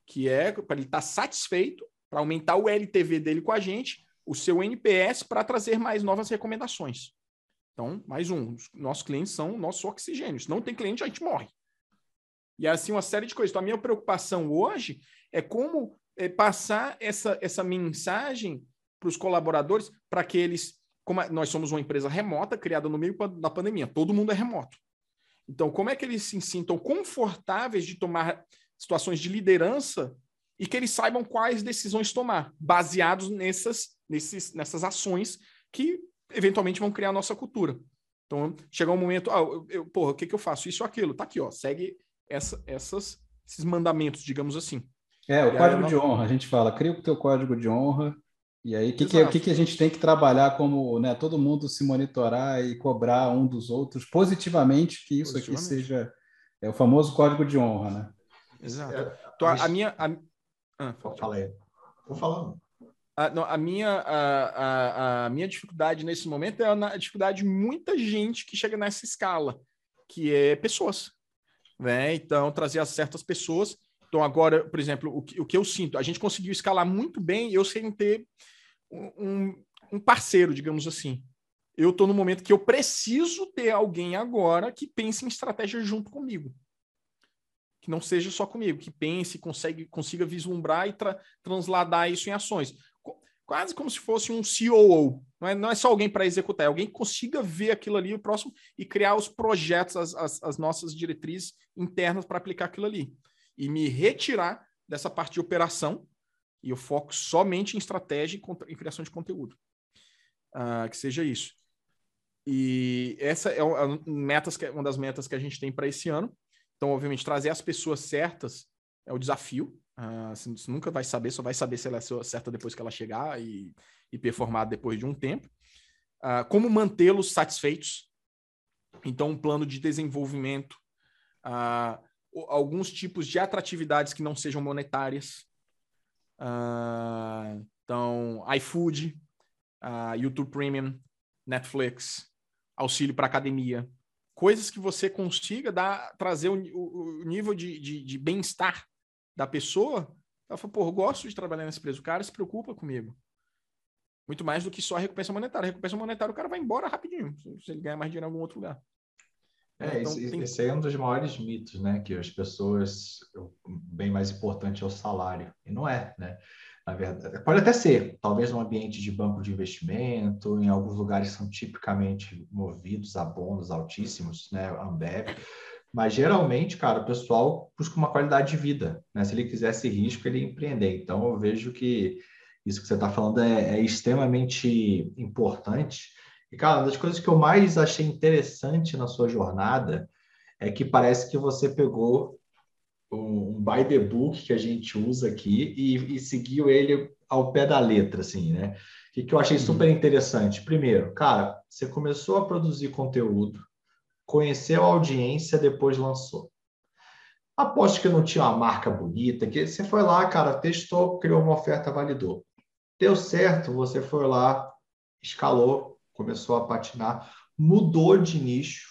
que é para ele estar tá satisfeito, para aumentar o LTV dele com a gente, o seu NPS para trazer mais novas recomendações. Então, mais um, os nossos clientes são nosso oxigênio. Se não tem cliente, a gente morre. E assim, uma série de coisas. Então, a minha preocupação hoje é como é, passar essa, essa mensagem para os colaboradores para que eles como nós somos uma empresa remota, criada no meio da pandemia, todo mundo é remoto. Então, como é que eles se sintam confortáveis de tomar situações de liderança e que eles saibam quais decisões tomar, baseados nessas, nesses, nessas ações que eventualmente vão criar a nossa cultura. Então, chega um momento, ah, eu, eu, porra, o que, que eu faço? Isso ou aquilo. Tá aqui, ó, segue essa, essas, esses mandamentos, digamos assim. É, o e código aí, de honra, a gente fala, cria o teu código de honra, e aí, o que, que, que, que, a gente tem que trabalhar como né, todo mundo se monitorar e cobrar um dos outros positivamente, que isso positivamente. aqui seja é o famoso código de honra, né? Exato. É, então, a, a, minha. A... Ah, Fala aí. Vou falando. A, não, a, minha, a, a, a, minha dificuldade nesse momento é a dificuldade de muita gente que chega nessa escala, que é pessoas. Né? Então, trazer as certas pessoas. Então, agora, por exemplo, o que, o que eu sinto, a gente conseguiu escalar muito bem, eu sem ter um, um parceiro, digamos assim. Eu estou no momento que eu preciso ter alguém agora que pense em estratégia junto comigo. Que não seja só comigo, que pense, consegue, consiga vislumbrar e tra transladar isso em ações. Quase como se fosse um COO. Não é, não é só alguém para executar, é alguém que consiga ver aquilo ali, o próximo, e criar os projetos, as, as, as nossas diretrizes internas para aplicar aquilo ali. E me retirar dessa parte de operação e eu foco somente em estratégia e em criação de conteúdo. Uh, que seja isso. E essa é uma, metas uma das metas que a gente tem para esse ano. Então, obviamente, trazer as pessoas certas é o desafio. Uh, você nunca vai saber, só vai saber se ela é certa depois que ela chegar e, e performar depois de um tempo. Uh, como mantê-los satisfeitos. Então, um plano de desenvolvimento. Uh, alguns tipos de atratividades que não sejam monetárias. Uh, então, iFood, YouTube Premium, Netflix, auxílio para academia. Coisas que você consiga dar, trazer o, o, o nível de, de, de bem-estar da pessoa. Ela fala, pô, eu gosto de trabalhar nessa empresa. O cara se preocupa comigo. Muito mais do que só a recompensa monetária. A recompensa monetária, o cara vai embora rapidinho, se ele ganhar mais dinheiro em algum outro lugar. É, então, esse, tem... esse é um dos maiores mitos, né? Que as pessoas, bem mais importante é o salário. E não é, né? Na verdade, pode até ser, talvez num ambiente de banco de investimento, em alguns lugares são tipicamente movidos a bônus altíssimos, né? Ambev. Mas geralmente, cara, o pessoal busca uma qualidade de vida, né? Se ele quisesse risco, ele ia empreender. Então, eu vejo que isso que você está falando é, é extremamente importante e, cara, uma das coisas que eu mais achei interessante na sua jornada é que parece que você pegou um, um by the book que a gente usa aqui e, e seguiu ele ao pé da letra, assim, né? O que, que eu achei super interessante? Primeiro, cara, você começou a produzir conteúdo, conheceu a audiência, depois lançou. Aposto que não tinha uma marca bonita, que você foi lá, cara, testou, criou uma oferta, validou. Deu certo, você foi lá, escalou, começou a patinar, mudou de nicho,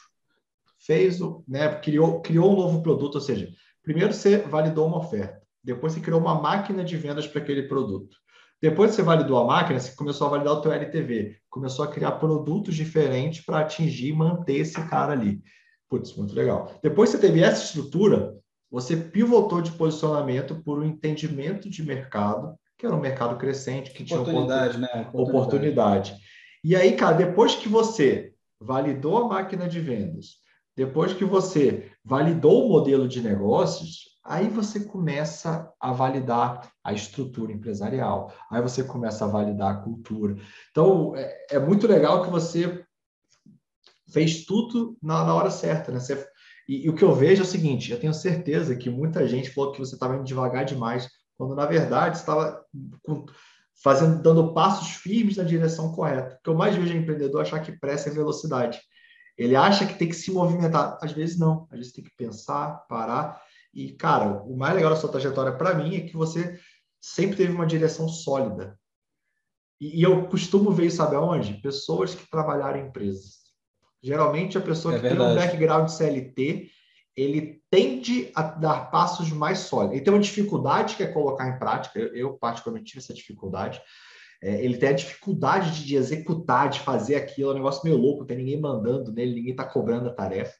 fez o, né, criou, criou um novo produto, ou seja, primeiro você validou uma oferta, depois você criou uma máquina de vendas para aquele produto. Depois que você validou a máquina, você começou a validar o teu LTV, começou a criar produtos diferentes para atingir e manter esse cara ali. Putz, muito legal. Depois que você teve essa estrutura, você pivotou de posicionamento por um entendimento de mercado, que era um mercado crescente, que oportunidade, tinha oportunidade, né? oportunidade. E aí, cara, depois que você validou a máquina de vendas, depois que você validou o modelo de negócios, aí você começa a validar a estrutura empresarial, aí você começa a validar a cultura. Então, é, é muito legal que você fez tudo na, na hora certa, né? Você, e, e, o que eu vejo é o seguinte: eu tenho certeza que muita gente falou que você estava indo devagar demais, quando na verdade estava fazendo, dando passos firmes na direção correta. O que eu mais vejo é empreendedor achar que pressa é velocidade. Ele acha que tem que se movimentar. Às vezes não. Às vezes tem que pensar, parar. E, cara, o mais legal da sua trajetória para mim é que você sempre teve uma direção sólida. E, e eu costumo ver, sabe aonde? Pessoas que trabalharam em empresas. Geralmente a pessoa é que verdade. tem um background CLT, ele tende a dar passos mais sólidos. Ele tem uma dificuldade que é colocar em prática. Eu, eu particularmente tive essa dificuldade. É, ele tem a dificuldade de, de, executar, de fazer aquilo, é um negócio meio louco, tem ninguém mandando nele, ninguém está cobrando a tarefa.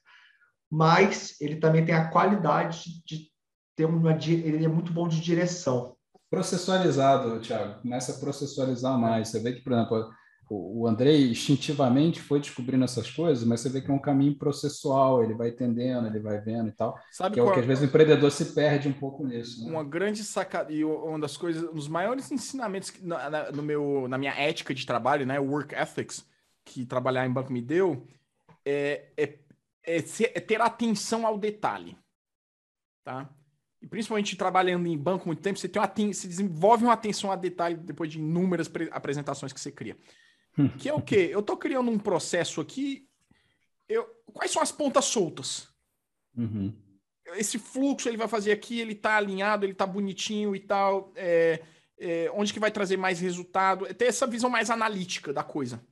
Mas ele também tem a qualidade de ter uma. Ele é muito bom de direção. Processualizado, Thiago, começa a processualizar mais. Você vê que, por exemplo, o Andrei instintivamente foi descobrindo essas coisas, mas você vê que é um caminho processual, ele vai entendendo, ele vai vendo e tal. Sabe que é o que às vezes o empreendedor se perde um pouco nisso. Né? Uma grande sacada, e uma das coisas, um dos maiores ensinamentos na, na, no meu, na minha ética de trabalho, né, work ethics, que trabalhar em banco me deu, é, é, é, ser, é ter atenção ao detalhe. Tá? E principalmente trabalhando em banco muito tempo, você, tem uma, você desenvolve uma atenção a detalhe depois de inúmeras apresentações que você cria. Que é o quê? Eu estou criando um processo aqui. Eu, quais são as pontas soltas? Uhum. Esse fluxo ele vai fazer aqui, ele está alinhado, ele está bonitinho e tal. É, é, onde que vai trazer mais resultado? É ter essa visão mais analítica da coisa.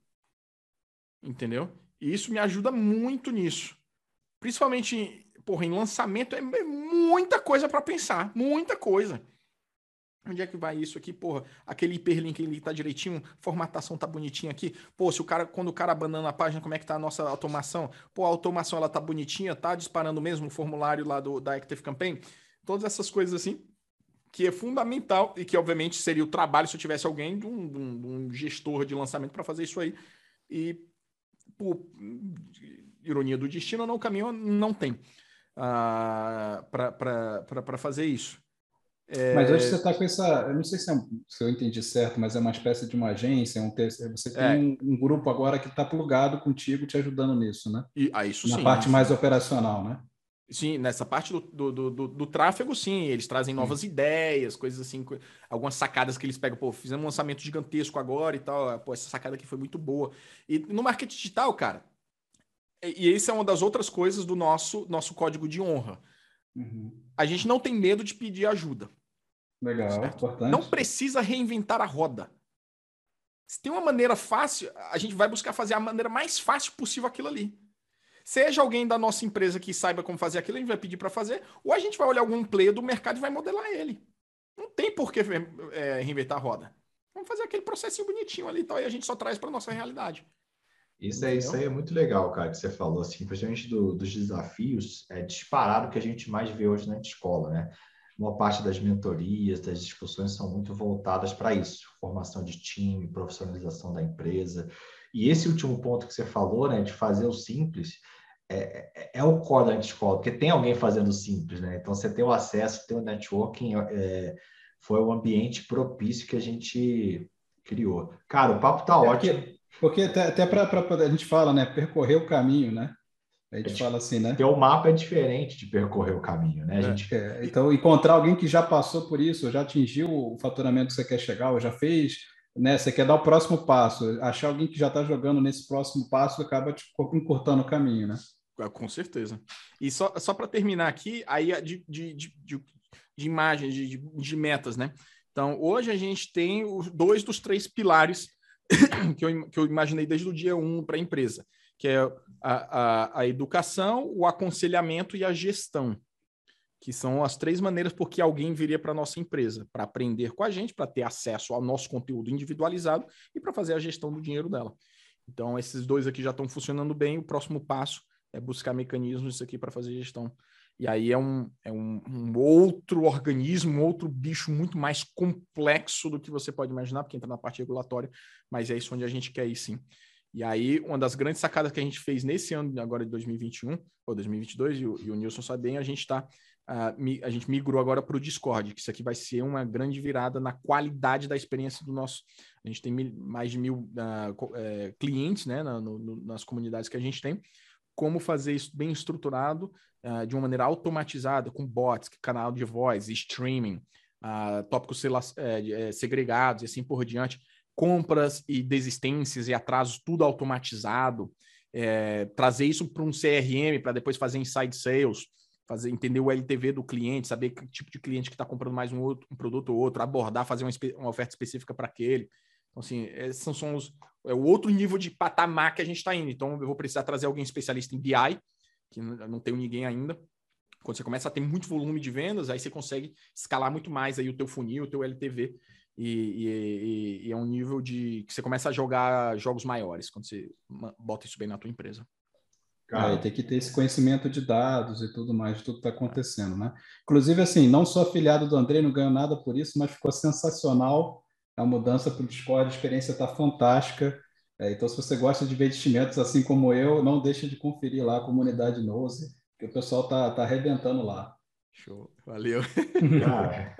Entendeu? E isso me ajuda muito nisso. Principalmente, porra, em lançamento é muita coisa para pensar. Muita coisa. Onde é que vai isso aqui? Porra, aquele hiperlink ele tá direitinho, formatação tá bonitinha aqui. Pô, se o cara, quando o cara abandona a página, como é que tá a nossa automação? Pô, a automação ela tá bonitinha, tá disparando mesmo o formulário lá do, da Active Campaign. Todas essas coisas assim, que é fundamental e que obviamente seria o trabalho se eu tivesse alguém de um, de um, de um gestor de lançamento para fazer isso aí. E, por ironia do destino, não, o caminho não tem uh, para fazer isso. É... Mas hoje você está com essa. Eu não sei se, é, se, eu entendi certo, mas é uma espécie de uma agência, um você tem é. um, um, grupo agora que está plugado contigo, te ajudando nisso, né? E, ah, isso Na sim. parte mais operacional, né? Sim, nessa parte do, do, do, do tráfego, sim, eles trazem novas sim. ideias, coisas assim, algumas sacadas que eles pegam, pô, fizemos um lançamento gigantesco agora e tal, pô, essa sacada aqui foi muito boa. E no marketing digital, cara, e, e essa é uma das outras coisas do nosso, nosso código de honra. Uhum. A gente não tem medo de pedir ajuda. Legal, certo? importante. Não precisa reinventar a roda. Se tem uma maneira fácil, a gente vai buscar fazer a maneira mais fácil possível aquilo ali. Seja alguém da nossa empresa que saiba como fazer aquilo, a gente vai pedir para fazer, ou a gente vai olhar algum player do mercado e vai modelar ele. Não tem por que é, reinventar a roda. Vamos fazer aquele processinho bonitinho ali e tal, e a gente só traz para nossa realidade. Isso, é, isso aí é muito legal, cara, que você falou, assim, principalmente do, dos desafios, é disparado que a gente mais vê hoje na escola, né? Uma parte das mentorias, das discussões são muito voltadas para isso, formação de time, profissionalização da empresa. E esse último ponto que você falou, né, de fazer o simples, é, é, é o core da escola, porque tem alguém fazendo simples, né? Então você tem o acesso, tem o networking, é, foi o ambiente propício que a gente criou. Cara, o papo tá é ótimo. Porque, porque até, até para a gente fala, né? Percorrer o caminho, né? A gente é, fala assim, né? Porque o mapa é diferente de percorrer o caminho, né? A é, gente... É, então, encontrar alguém que já passou por isso, já atingiu o faturamento que você quer chegar, ou já fez, né? Você quer dar o próximo passo, achar alguém que já está jogando nesse próximo passo acaba te encurtando o caminho, né? Ah, com certeza. E só, só para terminar aqui, aí de, de, de, de, de imagens, de, de, metas, né? Então, hoje a gente tem os dois dos três pilares que eu, que eu imaginei desde o dia um para a empresa, que é a, a, a educação, o aconselhamento e a gestão que são as três maneiras por que alguém viria para a nossa empresa, para aprender com a gente, para ter acesso ao nosso conteúdo individualizado e para fazer a gestão do dinheiro dela. Então, esses dois aqui já estão funcionando bem. O próximo passo é buscar mecanismos aqui para fazer gestão. E aí é, um, é um, um, outro organismo, outro bicho muito mais complexo do que você pode imaginar, porque entra na parte regulatória, mas é isso onde a gente quer ir sim. E aí, uma das grandes sacadas que a gente fez nesse ano, agora de 2021, ou 2022, e o, e o Nilson sabe bem, a gente está Uh, a gente migrou agora para o Discord, que isso aqui vai ser uma grande virada na qualidade da experiência do nosso. A gente tem mil, mais de mil uh, é, clientes né, na, no, nas comunidades que a gente tem. Como fazer isso bem estruturado, uh, de uma maneira automatizada, com bots, canal de voz, streaming, tópicos é, segregados e assim por diante, compras e desistências e atrasos, tudo automatizado. É, trazer isso para um CRM para depois fazer inside sales fazer entender o LTV do cliente, saber que tipo de cliente que está comprando mais um, outro, um produto ou outro, abordar, fazer uma, uma oferta específica para aquele. Então, assim, esses são, são os, é o outro nível de patamar que a gente está indo. Então, eu vou precisar trazer alguém especialista em BI, que não tenho ninguém ainda. Quando você começa a ter muito volume de vendas, aí você consegue escalar muito mais aí o teu funil, o teu LTV. E, e, e, é um nível de que você começa a jogar jogos maiores quando você bota isso bem na tua empresa. Cara, é, tem que ter esse conhecimento de dados e tudo mais, de tudo que está acontecendo, né? Inclusive, assim, não sou afiliado do André, não ganho nada por isso, mas ficou sensacional a mudança para o Discord, a experiência está fantástica. É, então, se você gosta de investimentos assim como eu, não deixe de conferir lá a comunidade Nose, que o pessoal tá, tá arrebentando lá. Show, valeu. Cara,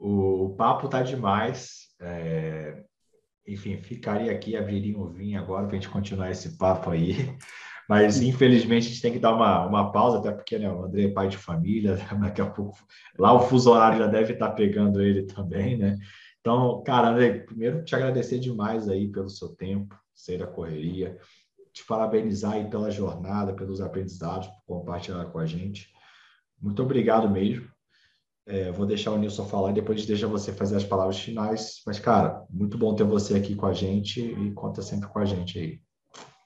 o, o papo tá demais. É, enfim, ficaria aqui, abriria um vinho agora para a gente continuar esse papo aí. Mas, infelizmente, a gente tem que dar uma, uma pausa, até porque né, o André é pai de família, daqui a pouco lá o fuso horário já deve estar pegando ele também, né? Então, cara, André, primeiro te agradecer demais aí pelo seu tempo, sei da correria, te parabenizar aí pela jornada, pelos aprendizados, por compartilhar com a gente. Muito obrigado mesmo. É, vou deixar o Nilson falar e depois deixa você fazer as palavras finais. Mas, cara, muito bom ter você aqui com a gente e conta sempre com a gente aí.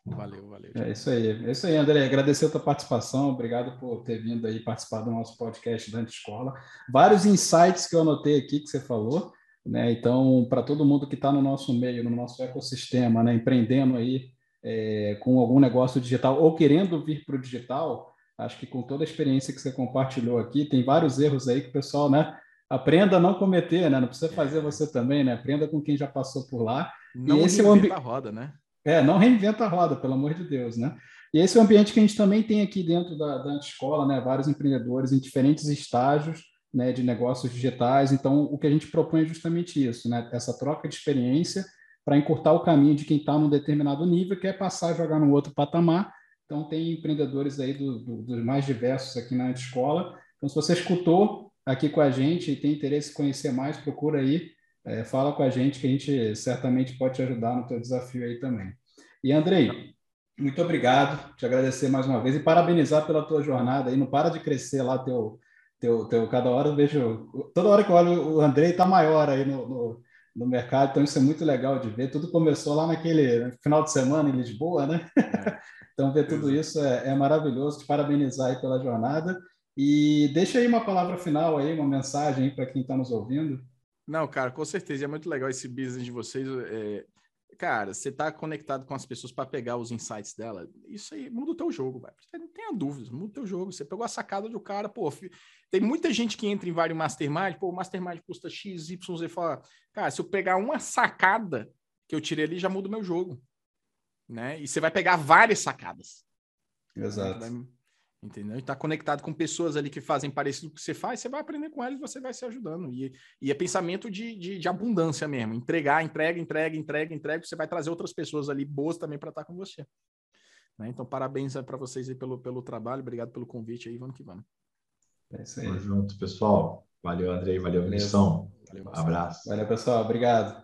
Valeu, valeu. É isso aí. É isso aí, André. Agradecer a tua participação. Obrigado por ter vindo aí participar do nosso podcast da Escola. Vários insights que eu anotei aqui que você falou. Né? Então, para todo mundo que está no nosso meio, no nosso ecossistema, né? empreendendo aí é, com algum negócio digital ou querendo vir para o digital, acho que com toda a experiência que você compartilhou aqui, tem vários erros aí que o pessoal, né? Aprenda a não cometer, né? Não precisa fazer você também, né? Aprenda com quem já passou por lá. Não e esse é o ambi... a roda, né? É, não reinventa a roda, pelo amor de Deus, né? E esse é o ambiente que a gente também tem aqui dentro da, da escola, né? Vários empreendedores em diferentes estágios né, de negócios digitais. Então, o que a gente propõe é justamente isso, né? Essa troca de experiência para encurtar o caminho de quem está num determinado nível, quer passar a jogar no outro patamar. Então, tem empreendedores aí do, do, dos mais diversos aqui na escola. Então, se você escutou aqui com a gente e tem interesse em conhecer mais, procura aí é, fala com a gente que a gente certamente pode te ajudar no teu desafio aí também. E Andrei, muito obrigado, te agradecer mais uma vez e parabenizar pela tua jornada aí, não para de crescer lá teu, teu, teu cada hora eu vejo, toda hora que eu olho o Andrei está maior aí no, no, no, mercado, então isso é muito legal de ver, tudo começou lá naquele final de semana em Lisboa, né? É. então ver tudo isso é, é maravilhoso, te parabenizar aí pela jornada e deixa aí uma palavra final aí, uma mensagem aí para quem está nos ouvindo. Não, cara, com certeza. É muito legal esse business de vocês. É... Cara, você tá conectado com as pessoas para pegar os insights dela. Isso aí muda o teu jogo, velho. Não tenha dúvidas, muda o teu jogo. Você pegou a sacada do cara, pô. Tem muita gente que entra em vários mastermind, pô, o mastermind custa X, Y, Z. Fala, cara, se eu pegar uma sacada que eu tirei ali, já muda o meu jogo. Né? E você vai pegar várias sacadas. Exato. Vai entendeu? E tá conectado com pessoas ali que fazem parecido com o que você faz, você vai aprender com elas e você vai se ajudando. E, e é pensamento de, de, de, abundância mesmo. Entregar, entrega, entrega, entrega, entrega, você vai trazer outras pessoas ali boas também para estar com você. Né? Então, parabéns para vocês aí pelo, pelo trabalho, obrigado pelo convite aí, vamos que vamos. É isso aí. Tamo junto, pessoal. Valeu, Andrei. Valeu, Vinição. Valeu. Abraço. Valeu, pessoal. Obrigado.